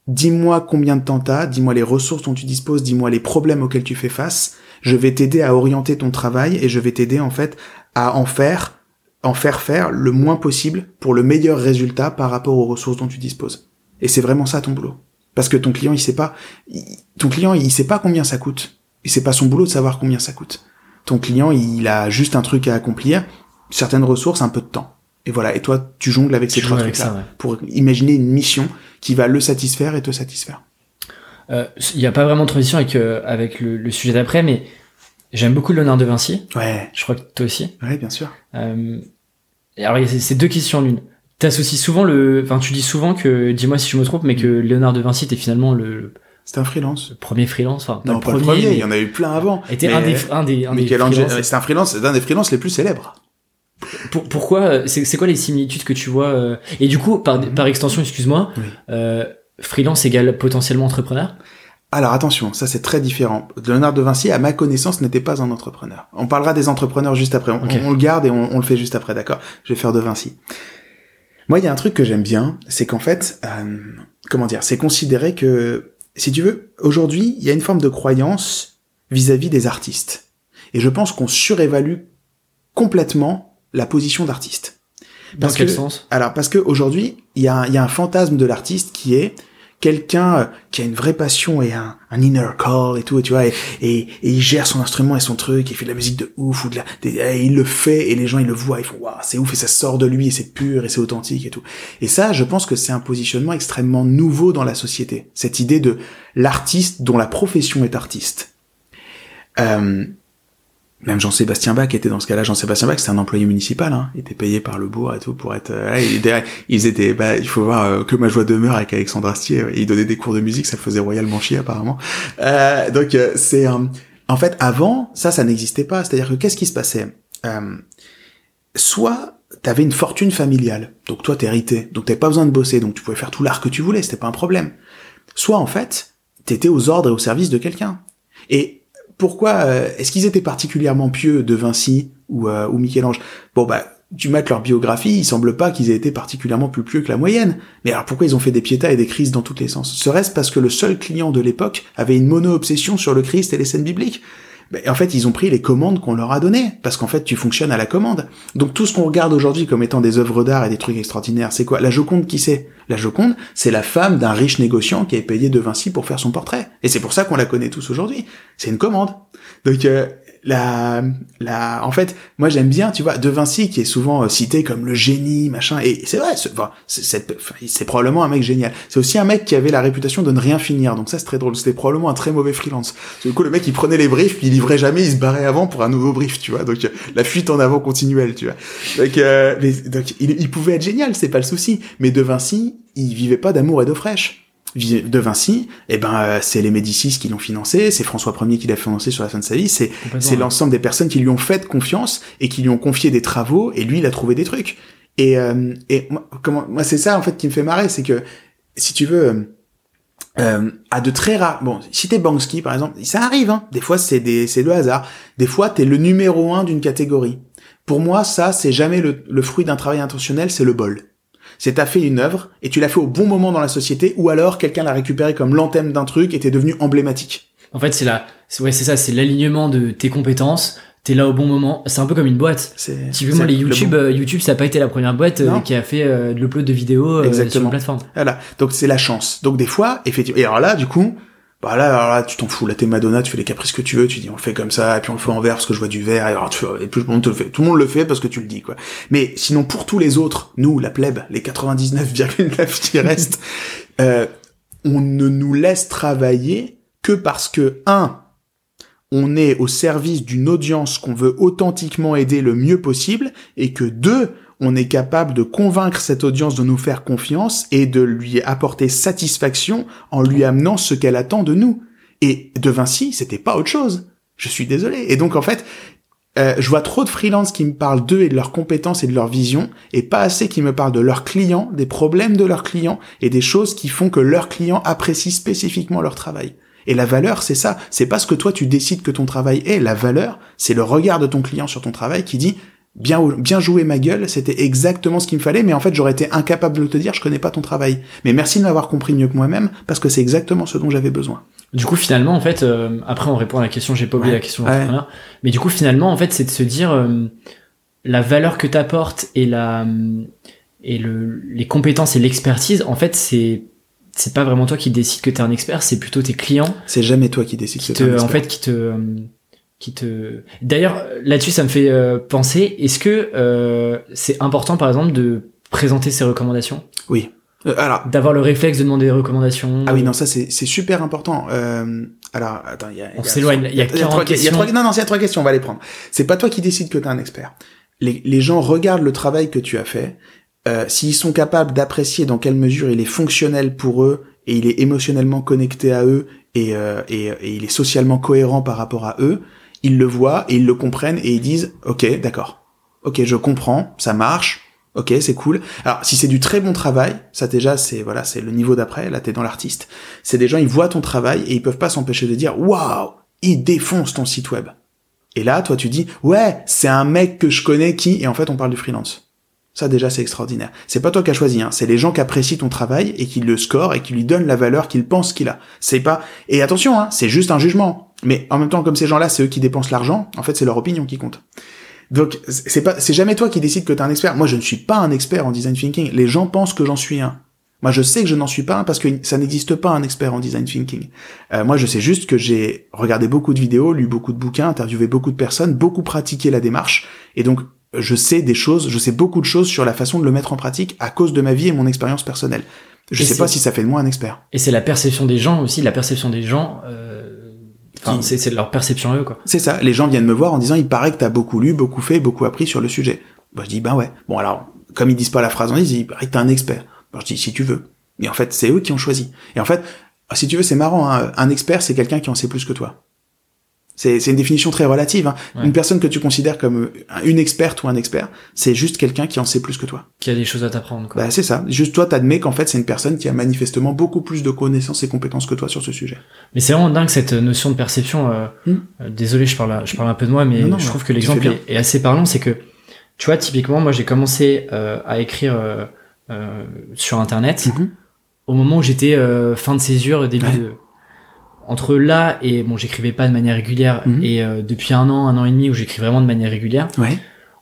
dis-moi combien de temps t'as dis-moi les ressources dont tu disposes dis-moi les problèmes auxquels tu fais face je vais t'aider à orienter ton travail et je vais t'aider en fait à en faire en faire faire le moins possible pour le meilleur résultat par rapport aux ressources dont tu disposes et c'est vraiment ça ton boulot parce que ton client il sait pas il- ton client il sait pas combien ça coûte et c'est pas son boulot de savoir combien ça coûte ton client, il a juste un truc à accomplir, certaines ressources, un peu de temps. Et voilà. Et toi, tu jongles avec ces trois trucs-là ouais. pour imaginer une mission qui va le satisfaire et te satisfaire. Euh, Il y a pas vraiment de transition avec euh, avec le, le sujet d'après mais j'aime beaucoup Léonard de Vinci. Ouais. Je crois que toi aussi. Ouais, bien sûr. Euh, alors, il y a ces- ces deux questions en une. T'associes souvent le, enfin, tu dis souvent que, dis-moi si je me trompe, mais que Léonard de Vinci était finalement le, le C'est un freelance. premier freelance, enfin, Non, le pas le premier, premier. mais Il y en a eu plein avant. était Mais un des, un des, un des Michel-Angelo, freelances. c'est un freelance, c'est un des freelances les plus célèbres. Pour- pourquoi, c'est, c'est quoi les similitudes que tu vois, et du coup, par, par extension, excuse-moi, Oui. euh, freelance égale potentiellement entrepreneur? Alors attention, ça c'est très différent. Léonard de Vinci, à ma connaissance, n'était pas un entrepreneur. On parlera des entrepreneurs juste après. On, le garde et on, on le fait juste après, d'accord? Je vais faire de Vinci. Moi, il y a un truc que j'aime bien, c'est qu'en fait, euh, comment dire, c'est considéré que, si tu veux, aujourd'hui, il y a une forme de croyance vis-à-vis des artistes. Et je pense qu'on surévalue complètement la position d'artiste. Dans Parce quel que- sens? Alors parce que aujourd'hui, il y a, y a un fantasme de l'artiste qui est quelqu'un euh, qui a une vraie passion et un, un inner call et tout, et tu vois, et, et, et il gère son instrument et son truc, et il fait de la musique de ouf ou de la, des- et il le fait et les gens ils le voient, ils font waouh c'est ouf et ça sort de lui et c'est pur et c'est authentique et tout. Et ça, je pense que c'est un positionnement extrêmement nouveau dans la société, cette idée de l'artiste dont la profession est artiste. Euh, même Jean-Sébastien Bach était dans ce cas-là. Jean-Sébastien Bach, c'était un employé municipal. Hein. Il était payé par le bourg et tout pour être. euh, il, était- il. Bah, il faut voir euh, que ma joie demeure avec Alexandre Astier. Il donnait des cours de musique, ça le faisait royalement chier apparemment. Euh, donc euh, c'est. euh, en fait, avant, ça, ça n'existait pas. C'est-à-dire que qu'est-ce qui se passait? Soit t'avais une fortune familiale, donc toi t'héritais, donc t'avais pas besoin de bosser, donc tu pouvais faire tout l'art que tu voulais, c'était pas un problème. Soit en fait, t'étais aux ordres et au service de quelqu'un. Et pourquoi euh, est-ce qu'ils étaient particulièrement pieux de Vinci ou, euh, ou Michel-Ange? Bon bah tu mates leur biographie, il semble pas qu'ils aient été particulièrement plus pieux que la moyenne. Mais alors pourquoi ils ont fait des piétas et des crises dans tous les sens? Serait-ce parce que le seul client de l'époque avait une mono-obsession sur le Christ et les scènes bibliques? Ben, en fait, ils ont pris les commandes qu'on leur a données, parce qu'en fait, tu fonctionnes à la commande. Donc tout ce qu'on regarde aujourd'hui comme étant des œuvres d'art et des trucs extraordinaires, c'est quoi? La Joconde, qui c'est? La Joconde, c'est la femme d'un riche négociant qui est payé de Vinci pour faire son portrait. Et c'est pour ça qu'on la connaît tous aujourd'hui. C'est une commande. Donc euh, la, la, en fait, moi j'aime bien, tu vois, De Vinci qui est souvent euh, cité comme le génie, machin, et c'est vrai, c'est, c'est probablement un mec génial. C'est aussi un mec qui avait la réputation de ne rien finir, donc ça c'est très drôle. C'était probablement un très mauvais freelance. Du coup, le mec il prenait les briefs, il livrait jamais, il se barrait avant pour un nouveau brief, tu vois. Donc euh, la fuite en avant continuelle, tu vois. Donc, euh, donc il, il pouvait être génial, c'est pas le souci. Mais De Vinci, il vivait pas d'amour et d'eau fraîche de Vinci, eh ben euh, c'est les Médicis qui l'ont financé, c'est François Ier qui l'a financé sur la fin de sa vie, c'est c'est l'ensemble des personnes qui lui ont fait confiance et qui lui ont confié des travaux et lui il a trouvé des trucs. Et euh, et moi, comment moi c'est ça en fait qui me fait marrer, c'est que si tu veux euh, à de très rares bon si t'es Banksy par exemple ça arrive hein. Des fois c'est des c'est le hasard. Des fois t'es le numéro un d'une catégorie. Pour moi ça c'est jamais le, le fruit d'un travail intentionnel c'est le bol c'est t'as fait une œuvre et tu l'as fait au bon moment dans la société ou alors quelqu'un l'a récupéré comme l'anthème d'un truc et t'es devenu emblématique. En fait, c'est la, ouais, c'est ça, c'est l'alignement de tes compétences. T'es là au bon moment. C'est un peu comme une boîte. Typiquement, les YouTube, euh, YouTube, ça n'a pas été la première boîte euh, qui a fait euh, de l'upload de vidéos sur une plateforme. Voilà. Donc c'est la chance. Donc des fois, effectivement. Et alors là, du coup, bah là, alors là, tu t'en fous. Là, t'es Madonna, tu fais les caprices que tu veux. Tu dis, on le fait comme ça, et puis on le fait en vert parce que je vois du vert. Et, alors, tu, et tout le monde te le fait. Tout le monde le fait parce que tu le dis, quoi. Mais sinon, pour tous les autres, nous, la plèbe, les 99,9 qui restent, euh, on ne nous laisse travailler que parce que un, on est au service d'une audience qu'on veut authentiquement aider le mieux possible, et que deux, on est capable de convaincre cette audience de nous faire confiance et de lui apporter satisfaction en lui amenant ce qu'elle attend de nous. Et de Vinci, c'était pas autre chose. Je suis désolé. Et donc en fait, euh, je vois trop de freelances qui me parlent d'eux et de leurs compétences et de leur vision, et pas assez qui me parlent de leurs clients, des problèmes de leurs clients et des choses qui font que leurs clients apprécient spécifiquement leur travail. Et la valeur, c'est ça. C'est pas ce que toi tu décides que ton travail est. La valeur, c'est le regard de ton client sur ton travail qui dit bien bien joué ma gueule, c'était exactement ce qu'il me fallait, mais en fait j'aurais été incapable de te dire, je connais pas ton travail. Mais merci de m'avoir compris mieux que moi-même, parce que c'est exactement ce dont j'avais besoin. Du coup finalement en fait, euh, après on répond à la question, j'ai pas oublié la question mais du coup finalement en fait c'est de se dire euh, la valeur que t'apportes et la et le, les compétences et l'expertise, en fait c'est c'est pas vraiment toi qui décide que t'es un expert, c'est plutôt tes clients. C'est jamais toi qui décide que t'es un expert. En fait qui te qui te d'ailleurs là-dessus ça me fait euh, penser est-ce que euh, c'est important par exemple de présenter ses recommandations? Oui. Euh, alors d'avoir le réflexe de demander des recommandations? Ah oui non ça c'est super important. Euh, alors attends il y a on s'éloigne. Il y a, y a questions. trois, non non il y a trois questions on va les prendre. C'est pas toi qui décides que t'es un expert. Les les gens regardent le travail que tu as fait. Euh, s'ils sont capables d'apprécier dans quelle mesure il est fonctionnel pour eux et il est émotionnellement connecté à eux et, et, et il est socialement cohérent par rapport à eux ils le voient et ils le comprennent et ils disent ok d'accord ok je comprends ça marche ok c'est cool alors si c'est du très bon travail ça déjà c'est voilà c'est le niveau d'après là t'es dans l'artiste c'est des gens ils voient ton travail et ils peuvent pas s'empêcher de dire waouh il défonce ton site web et là toi tu dis ouais c'est un mec que je connais qui et en fait on parle du freelance ça déjà c'est extraordinaire. C'est pas toi qui as choisi, hein. c'est les gens qui apprécient ton travail et qui le scorent et qui lui donnent la valeur qu'il pense qu'il a. C'est pas et attention, hein, c'est juste un jugement. Mais en même temps, comme ces gens-là, c'est eux qui dépensent l'argent. En fait, c'est leur opinion qui compte. Donc c'est pas c'est jamais toi qui décides que t'es un expert. Moi, je ne suis pas un expert en design thinking. Les gens pensent que j'en suis un. Moi, je sais que je n'en suis pas un parce que ça n'existe pas un expert en design thinking. Euh, moi, je sais juste que j'ai regardé beaucoup de vidéos, lu beaucoup de bouquins, interviewé beaucoup de personnes, beaucoup pratiqué la démarche, et donc je sais des choses, je sais beaucoup de choses sur la façon de le mettre en pratique à cause de ma vie et mon expérience personnelle. Je sais pas si ça fait de moi un expert. Et c'est la perception des gens aussi, la perception des gens. Euh... Enfin, c'est leur perception eux quoi. C'est ça. Les gens viennent me voir en disant il paraît que t'as beaucoup lu, beaucoup fait, beaucoup appris sur le sujet. Bah je dis ben ouais. Bon alors comme ils disent pas la phrase en disent il paraît que t'es un expert. Bah, je dis si tu veux. Mais en fait c'est eux qui ont choisi. Et en fait si tu veux c'est marrant. Hein. Un expert c'est quelqu'un qui en sait plus que toi. C'est une définition très relative. Hein. Une personne que tu considères comme euh, une experte ou un expert, c'est juste quelqu'un qui en sait plus que toi. Qui a des choses à t'apprendre. Bah, c'est ça. Juste toi, t'admets qu'en fait, c'est une personne qui a manifestement beaucoup plus de connaissances et compétences que toi sur ce sujet. Mais c'est vraiment dingue cette notion de perception. Euh, hmm. euh, désolé, je parle, je parle un peu de moi, mais je trouve que l'exemple est, assez parlant. C'est que, tu vois, typiquement, moi, j'ai commencé à écrire sur Internet mm-hmm. au moment où j'étais fin de césure, début de entre là et bon j'écrivais pas de manière régulière mhm. et euh, depuis un an un an et demi où j'écris vraiment de manière régulière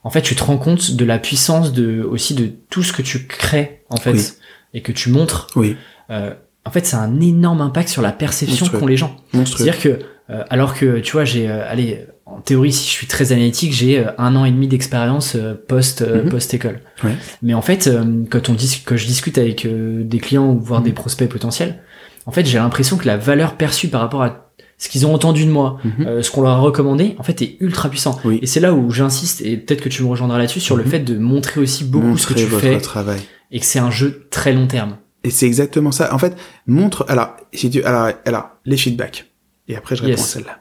en fait tu te rends compte de la puissance de aussi de tout ce que tu crées en fait et que tu montres, Oui. euh, en fait, ça a un énorme impact sur la perception qu'ont les gens. C'est-à-dire que, euh, alors que, tu vois, j'ai, euh, allez, en théorie, si je suis très analytique, j'ai euh, un an et demi d'expérience euh, post euh, Mhm. post école. Ouais. Mais en fait, euh, quand on dis que je discute avec euh, des clients ou voire Mhm. des prospects potentiels, en fait, j'ai l'impression que la valeur perçue par rapport à ce qu'ils ont entendu de moi, Mhm. euh, ce qu'on leur a recommandé, en fait, est ultra puissant. Oui. Et c'est là où j'insiste, et peut-être que tu me rejoindras là-dessus, sur le Mhm. fait de montrer aussi beaucoup ce que tu votre fais travail. et que c'est un jeu très long terme. Et c'est exactement ça. En fait, montre. Alors, si tu, alors, alors, les feedbacks. Et après, je réponds Yes. à celle-là.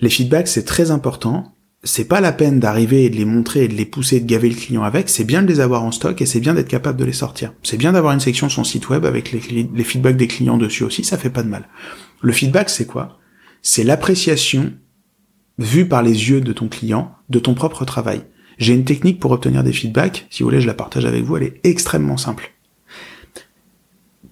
Les feedbacks, c'est très important. C'est pas la peine d'arriver et de les montrer et de les pousser, de gaver le client avec. C'est bien de les avoir en stock et c'est bien d'être capable de les sortir. C'est bien d'avoir une section sur son site web avec les, les feedbacks des clients dessus aussi. Ça fait pas de mal. Le feedback, c'est quoi? C'est l'appréciation vue par les yeux de ton client de ton propre travail. J'ai une technique pour obtenir des feedbacks. Si vous voulez, je la partage avec vous. Elle est extrêmement simple.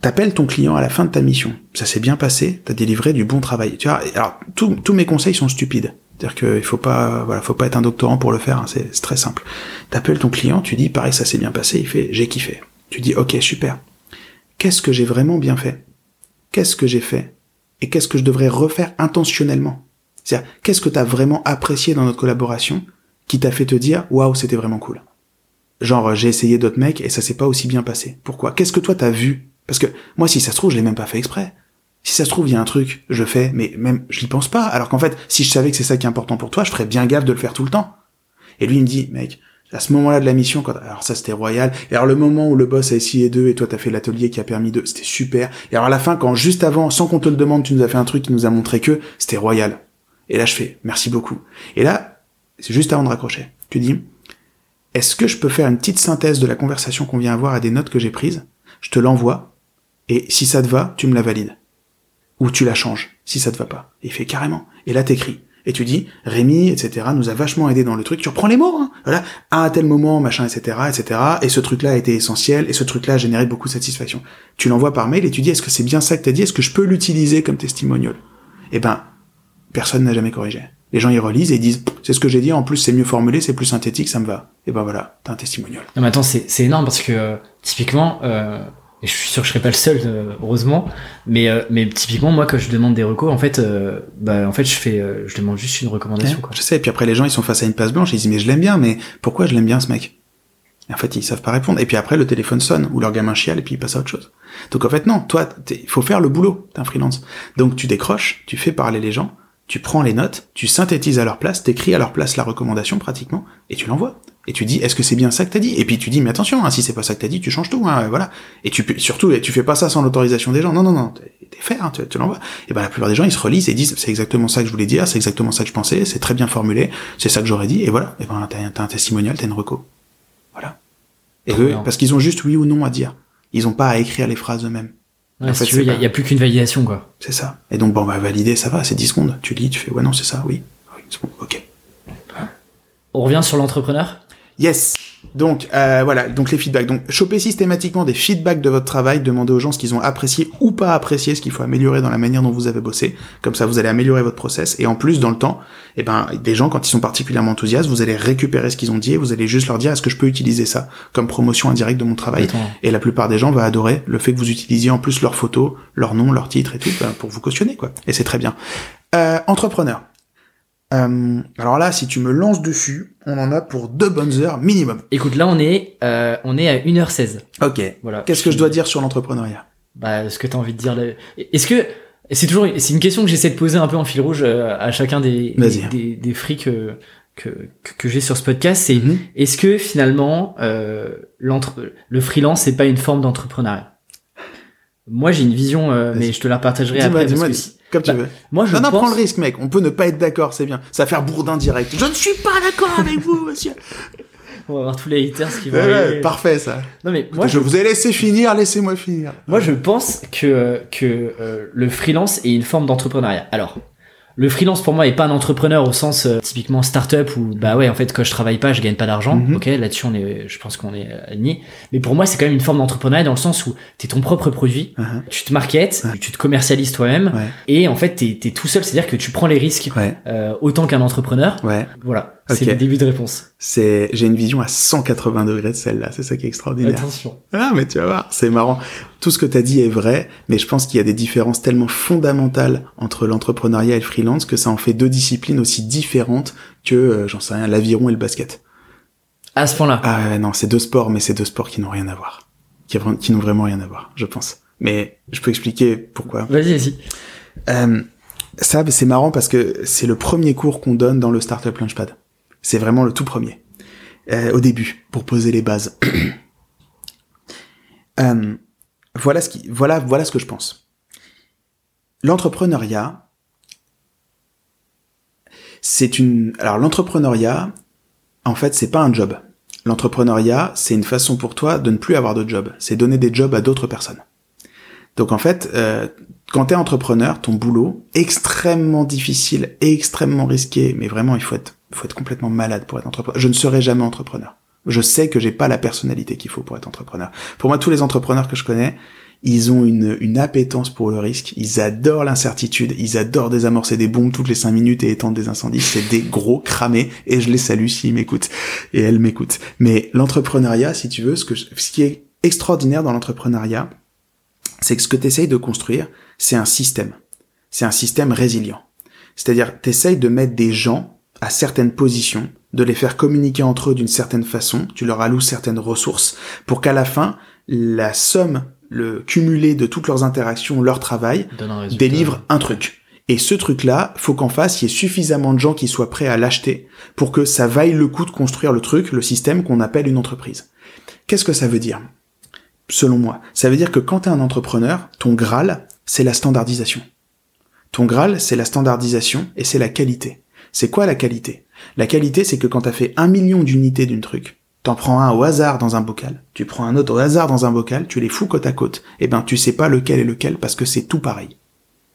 T'appelles ton client à la fin de ta mission. Ça s'est bien passé, t'as délivré du bon travail. Tu vois, alors tous mes conseils sont stupides. C'est-à-dire qu'il faut pas, voilà, faut pas être un doctorant pour le faire. hein, c'est c'est très simple. T'appelles ton client, tu dis pareil, ça s'est bien passé. Il fait, j'ai kiffé. Tu dis, ok, super. Qu'est-ce que j'ai vraiment bien fait? Qu'est-ce que j'ai fait? Et qu'est-ce que je devrais refaire intentionnellement? C'est-à-dire, qu'est-ce que t'as vraiment apprécié dans notre collaboration qui t'a fait te dire, waouh, c'était vraiment cool? Genre, j'ai essayé d'autres mecs et ça s'est pas aussi bien passé. Pourquoi? Qu'est-ce que toi t'as vu? Parce que moi, si ça se trouve, je l'ai même pas fait exprès. Si ça se trouve, il y a un truc, je fais, mais même, je n'y pense pas. Alors qu'en fait, si je savais que c'est ça qui est important pour toi, je ferais bien gaffe de le faire tout le temps. Et lui, il me dit, mec, à ce moment-là de la mission, quand, alors ça c'était royal. Et alors le moment où le boss a essayé deux et toi t'as fait l'atelier qui a permis deux, c'était super. Et alors à la fin, quand juste avant, sans qu'on te le demande, tu nous as fait un truc qui nous a montré que, c'était royal. Et là, je fais, merci beaucoup. Et là, c'est juste avant de raccrocher. Tu dis, est-ce que je peux faire une petite synthèse de la conversation qu'on vient avoir à des notes que j'ai prises? Je te l'envoie, et si ça te va, tu me la valides. Ou tu la changes, si ça te va pas. Et il fait carrément. Et là, t'écris. Et tu dis, Rémi, etc., nous a vachement aidé dans le truc. Tu reprends les mots, hein. Voilà. À tel moment, machin, etc., etc. Et ce truc-là a été essentiel, et ce truc-là a généré beaucoup de satisfaction. Tu l'envoies par mail et tu dis, est-ce que c'est bien ça que t'as dit? Est-ce que je peux l'utiliser comme testimonial? Eh ben, personne n'a jamais corrigé. Les gens y relisent et disent, c'est ce que j'ai dit, en plus c'est mieux formulé, c'est plus synthétique, ça me va. Et ben voilà, t'as un testimonial. Non mais attends, c'est c'est énorme parce que euh, typiquement, euh, et je suis sûr que je serai pas le seul, euh, heureusement, mais euh, mais typiquement moi quand je demande des recos, en fait, euh, bah en fait je fais, euh, je demande juste une recommandation quoi. Je sais, et puis après les gens ils sont face à une place blanche, ils disent mais je l'aime bien, mais pourquoi je l'aime bien ce mec? En fait ils savent pas répondre. Et puis après le téléphone sonne, ou leur gamin chiale, et puis il passe à autre chose. Donc en fait non, toi, il faut faire le boulot, t'es un freelance. Donc tu décroches, tu fais parler les gens, tu prends les notes, tu synthétises à leur place, t'écris à leur place la recommandation pratiquement, et tu l'envoies. Et tu dis, est-ce que c'est bien ça que t'as dit? Et puis tu dis, mais attention, hein, si c'est pas ça que t'as dit, tu changes tout, hein, voilà. Et tu peux- surtout, tu fais pas ça sans l'autorisation des gens. Non, non, non, t'es fait, hein, tu, tu l'envoies. Et ben la plupart des gens, ils se relisent et disent, c'est exactement ça que je voulais dire, c'est exactement ça que je pensais, c'est très bien formulé, c'est ça que j'aurais dit, et voilà. Et ben t'as un testimonial, t'as une reco. Voilà. Et eux, parce qu'ils ont juste oui ou non à dire. Ils ont pas à écrire les phrases eux-mêmes. Ouais, En si fait, tu veux, il y, a- c'est y a plus qu'une validation quoi. C'est ça. Et donc, bon, bah, valider, ça va, c'est 10 secondes. Tu lis, tu fais, ouais, non, c'est ça, oui. Oui, c'est bon, ok. On revient sur l'entrepreneur? Yes. Donc euh, voilà, donc les feedbacks. Donc choper systématiquement des feedbacks de votre travail, demandez aux gens ce qu'ils ont apprécié ou pas apprécié, ce qu'il faut améliorer dans la manière dont vous avez bossé. Comme ça, vous allez améliorer votre process. Et en plus, dans le temps, eh ben des gens quand ils sont particulièrement enthousiastes, vous allez récupérer ce qu'ils ont dit et vous allez juste leur dire est-ce que je peux utiliser ça comme promotion indirecte de mon travail? Attends. Et la plupart des gens vont adorer le fait que vous utilisiez en plus leurs photos, leur nom, leur titre et tout ben, pour vous cautionner quoi. Et c'est très bien. Euh, entrepreneur. Euh, alors là, si tu me lances dessus, on en a pour deux bonnes heures minimum. Écoute, là on est, euh, on est à 1h16. Ok. Voilà. Qu'est-ce que je dois dire sur l'entrepreneuriat? Bah, ce que t'as envie de dire. là. Est-ce que c'est toujours, c'est une question que j'essaie de poser un peu en fil rouge euh, à chacun des des, des frics que que, que, que j'ai sur ce podcast, c'est Mhm. est-ce que finalement euh, l'entre le freelance c'est pas une forme d'entrepreneuriat? Moi j'ai une vision, euh, mais je te la partagerai après. parce que si- Comme tu Bah, veux. moi je Non, non, pense. prends le risque, mec. On peut ne pas être d'accord, c'est bien. Ça va faire bourdin direct. Je ne suis pas d'accord avec vous, monsieur. On va avoir tous les haters qui vont. Ouais, parfait, ça. Non mais moi je vous ai laissé finir, laissez-moi finir. Moi, je pense que que euh, le freelance est une forme d'entrepreneuriat. Alors, le freelance pour moi est pas un entrepreneur au sens euh, typiquement start-up où bah ouais en fait quand je travaille pas je gagne pas d'argent. Mhm. Ok, là-dessus on est, je pense qu'on est alignés. Mais pour moi c'est quand même une forme d'entrepreneuriat dans le sens où t'es ton propre produit, Uh-huh. tu te marketes, tu te commercialises toi-même Ouais, et en fait t'es es tout seul, c'est-à-dire que tu prends les risques ouais, euh, autant qu'un entrepreneur. ouais. Voilà. C'est le début de réponse. C'est, j'ai une vision à 180 degrés de celle-là. C'est ça qui est extraordinaire. Attention. Ah, mais tu vas voir, c'est marrant. Tout ce que tu as dit est vrai, mais je pense qu'il y a des différences tellement fondamentales entre l'entrepreneuriat et le freelance que ça en fait deux disciplines aussi différentes que, euh, j'en sais rien, l'aviron et le basket. À ce point-là. Ah non, c'est deux sports, mais c'est deux sports qui n'ont rien à voir. Qui, qui n'ont vraiment rien à voir, je pense. Mais je peux expliquer pourquoi. Vas-y, vas-y. Euh, ça, c'est marrant parce que c'est le premier cours qu'on donne dans le Startup Launchpad. C'est vraiment le tout premier. Euh, au début, pour poser les bases. euh, voilà ce qui, voilà, voilà ce que je pense. L'entrepreneuriat, c'est une, alors l'entrepreneuriat, en fait, c'est pas un job. L'entrepreneuriat, c'est une façon pour toi de ne plus avoir de job. C'est donner des jobs à d'autres personnes. Donc en fait, euh, quand t'es entrepreneur, ton boulot extrêmement difficile extrêmement risqué, mais vraiment il faut être, faut être complètement malade pour être entrepreneur. Je ne serai jamais entrepreneur. Je sais que j'ai pas la personnalité qu'il faut pour être entrepreneur. Pour moi, tous les entrepreneurs que je connais, ils ont une, une appétence pour le risque. Ils adorent l'incertitude. Ils adorent désamorcer des bombes toutes les cinq minutes et étendre des incendies. C'est des gros cramés et je les salue s'ils m'écoutent et elles m'écoutent. Mais l'entrepreneuriat, si tu veux, ce que ce qui est extraordinaire dans l'entrepreneuriat, c'est que ce que tu essayes de construire, c'est un système. C'est un système résilient. C'est-à-dire, tu essayes de mettre des gens à certaines positions, de les faire communiquer entre eux d'une certaine façon, tu leur alloues certaines ressources, pour qu'à la fin, la somme, le cumulé de toutes leurs interactions, leur travail, délivre un truc. Et ce truc-là, faut qu'en face, il y ait suffisamment de gens qui soient prêts à l'acheter pour que ça vaille le coup de construire le truc, le système qu'on appelle une entreprise. Qu'est-ce que ça veut dire? Selon moi. Ça veut dire que quand tu es un entrepreneur, ton Graal, c'est la standardisation. Ton Graal, c'est la standardisation et c'est la qualité. C'est quoi la qualité? La qualité, c'est que quand tu as fait un million d'unités d'une truc, t'en prends un au hasard dans un bocal, tu prends un autre au hasard dans un bocal, tu les fous côte à côte, et eh ben tu sais pas lequel est lequel parce que c'est tout pareil.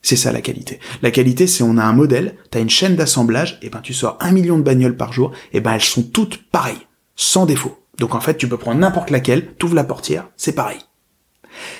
C'est ça la qualité. La qualité, c'est on a un modèle, t'as une chaîne d'assemblage, et eh ben tu sors un million de bagnoles par jour, et eh ben elles sont toutes pareilles, sans défaut. Donc en fait, tu peux prendre n'importe laquelle, t'ouvres la portière, c'est pareil.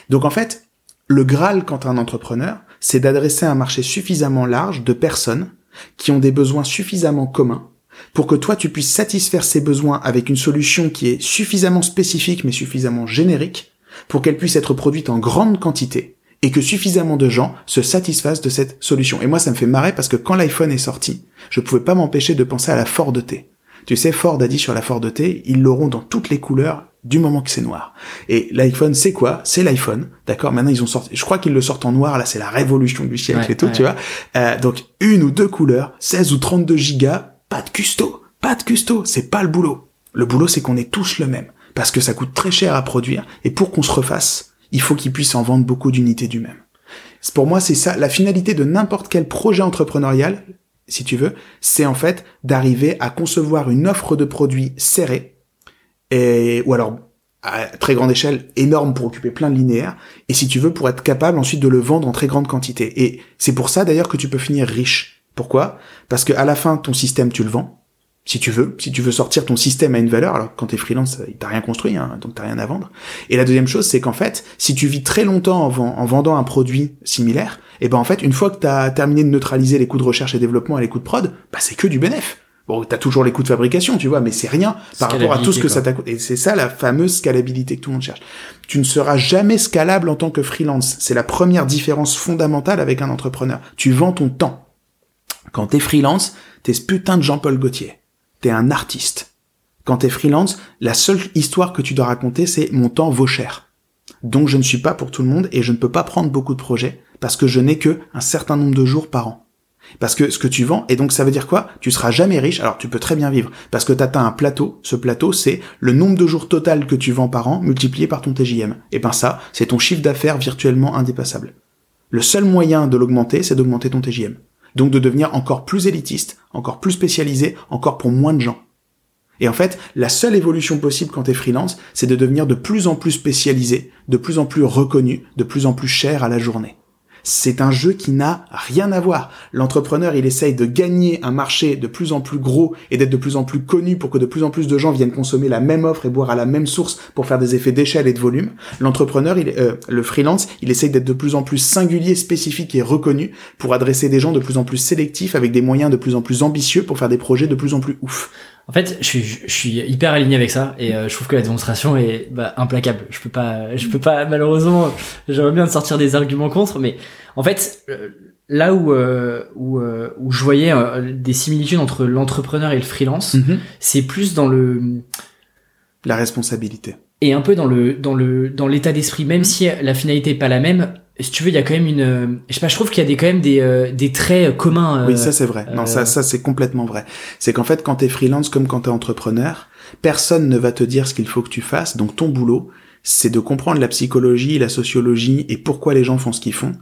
Donc en fait, le Graal quand un entrepreneur, c'est d'adresser un marché suffisamment large de personnes qui ont des besoins suffisamment communs pour que toi tu puisses satisfaire ces besoins avec une solution qui est suffisamment spécifique mais suffisamment générique pour qu'elle puisse être produite en grande quantité et que suffisamment de gens se satisfassent de cette solution. Et moi ça me fait marrer parce que quand l'iPhone est sorti, je pouvais pas m'empêcher de penser à la Ford T. Tu sais, Ford a dit sur la Ford T, ils l'auront dans toutes les couleurs du moment que c'est noir. Et l'iPhone, c'est quoi? C'est l'iPhone, d'accord? Maintenant, ils ont sorti, je crois qu'ils le sortent en noir, là, c'est la révolution du siècle et tout, tu vois euh, Donc, une ou deux couleurs, 16 ou 32 gigas, pas de custo, pas de custo, c'est pas le boulot. Le boulot, c'est qu'on est tous le même, parce que ça coûte très cher à produire, et pour qu'on se refasse, il faut qu'ils puissent en vendre beaucoup d'unités du même. Pour moi, c'est ça, la finalité de n'importe quel projet entrepreneurial, si tu veux, c'est en fait d'arriver à concevoir une offre de produits serrée, et, ou alors à très grande échelle, énorme pour occuper plein de linéaires, et si tu veux, pour être capable ensuite de le vendre en très grande quantité. Et c'est pour ça d'ailleurs que tu peux finir riche. Pourquoi? Parce que à la fin, ton système, tu le vends, si tu veux, si tu veux sortir ton système à une valeur, alors quand t'es freelance, t'as rien construit, hein, donc t'as rien à vendre. Et la deuxième chose, c'est qu'en fait, si tu vis très longtemps en, vendant un produit similaire, et eh ben en fait, une fois que t'as terminé de neutraliser les coûts de recherche et développement et les coûts de prod, bah c'est que du bénéf. Bon, t'as toujours les coûts de fabrication, tu vois, mais c'est rien par rapport à tout ce que ça t'a coûté. Et c'est ça la fameuse scalabilité que tout le monde cherche. Tu ne seras jamais scalable en tant que freelance. C'est la première différence fondamentale avec un entrepreneur. Tu vends ton temps. Quand t'es freelance, t'es ce putain de Jean-Paul Gaultier t'es un artiste. Quand t'es freelance, la seule histoire que tu dois raconter, c'est mon temps vaut cher. Donc je ne suis pas pour tout le monde et je ne peux pas prendre beaucoup de projets parce que je n'ai que un certain nombre de jours par an. Parce que ce que tu vends, et donc ça veut dire quoi? Tu seras jamais riche, alors tu peux très bien vivre, parce que tu un plateau, ce plateau c'est le nombre de jours total que tu vends par an multiplié par ton TJM. Et ben ça, c'est ton chiffre d'affaires virtuellement indépassable. Le seul moyen de l'augmenter, c'est d'augmenter ton TJM donc de devenir encore plus élitiste, encore plus spécialisé, encore pour moins de gens. Et en fait, la seule évolution possible quand t'es freelance, c'est de devenir de plus en plus spécialisé, de plus en plus reconnu, de plus en plus cher à la journée. C'est un jeu qui n'a rien à voir. L'entrepreneur, il essaye de gagner un marché de plus en plus gros et d'être de plus en plus connu pour que de plus en plus de gens viennent consommer la même offre et boire à la même source pour faire des effets d'échelle et de volume. L'entrepreneur, euh, le freelance, il essaye d'être de plus en plus singulier, spécifique et reconnu pour adresser des gens de plus en plus sélectifs avec des moyens de plus en plus ambitieux pour faire des projets de plus en plus ouf. En fait, je suis, je suis hyper aligné avec ça et euh, je trouve que la démonstration est bah, implacable. Je peux pas, je peux pas malheureusement. J'aimerais bien sortir des arguments contre, mais en fait, euh, là où euh, où, où je voyais des similitudes entre l'entrepreneur et le freelance, Mhm. c'est plus dans le La responsabilité. et un peu dans le dans le dans l'état d'esprit. Même si la finalité est pas la même, si tu veux, il y a quand même une. euh, Je sais pas, je trouve qu'il y a des quand même des euh, des traits communs. euh, Oui, ça c'est vrai. Non, euh, ça, ça c'est complètement vrai. C'est qu'en fait, quand t'es freelance comme quand t'es entrepreneur, personne ne va te dire ce qu'il faut que tu fasses. Donc ton boulot, c'est de comprendre la psychologie, la sociologie et pourquoi les gens font ce qu'ils font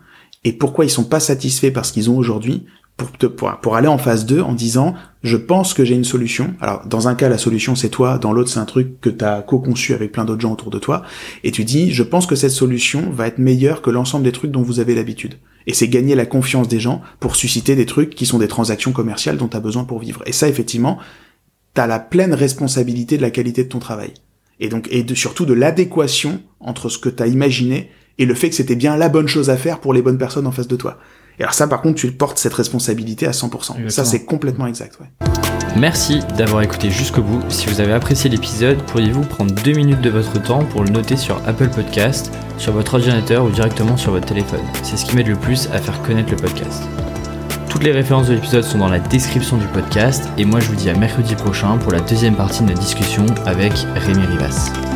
et pourquoi ils sont pas satisfaits par ce qu'ils ont aujourd'hui pour te pour, aller en phase 2 en disant je pense que j'ai une solution. Alors dans un cas la solution c'est toi, dans l'autre c'est un truc que tu as co-conçu avec plein d'autres gens autour de toi et tu dis je pense que cette solution va être meilleure que l'ensemble des trucs dont vous avez l'habitude. Et c'est gagner la confiance des gens pour susciter des trucs qui sont des transactions commerciales dont tu as besoin pour vivre. Et ça effectivement, tu as la pleine responsabilité de la qualité de ton travail. Et donc et surtout de l'adéquation entre ce que tu imaginé et le fait que c'était bien la bonne chose à faire pour les bonnes personnes en face de toi. Et alors ça par contre tu portes cette responsabilité à 100%. Ça c'est complètement exact. Ouais. Merci d'avoir écouté jusqu'au bout. Si vous avez apprécié l'épisode, pourriez-vous prendre deux minutes de votre temps pour le noter sur Apple Podcast, sur votre ordinateur ou directement sur votre téléphone? C'est ce qui m'aide le plus à faire connaître le podcast. Toutes les références de l'épisode sont dans la description du podcast et moi je vous dis à mercredi prochain pour la deuxième partie de notre discussion avec Rémi Rivas.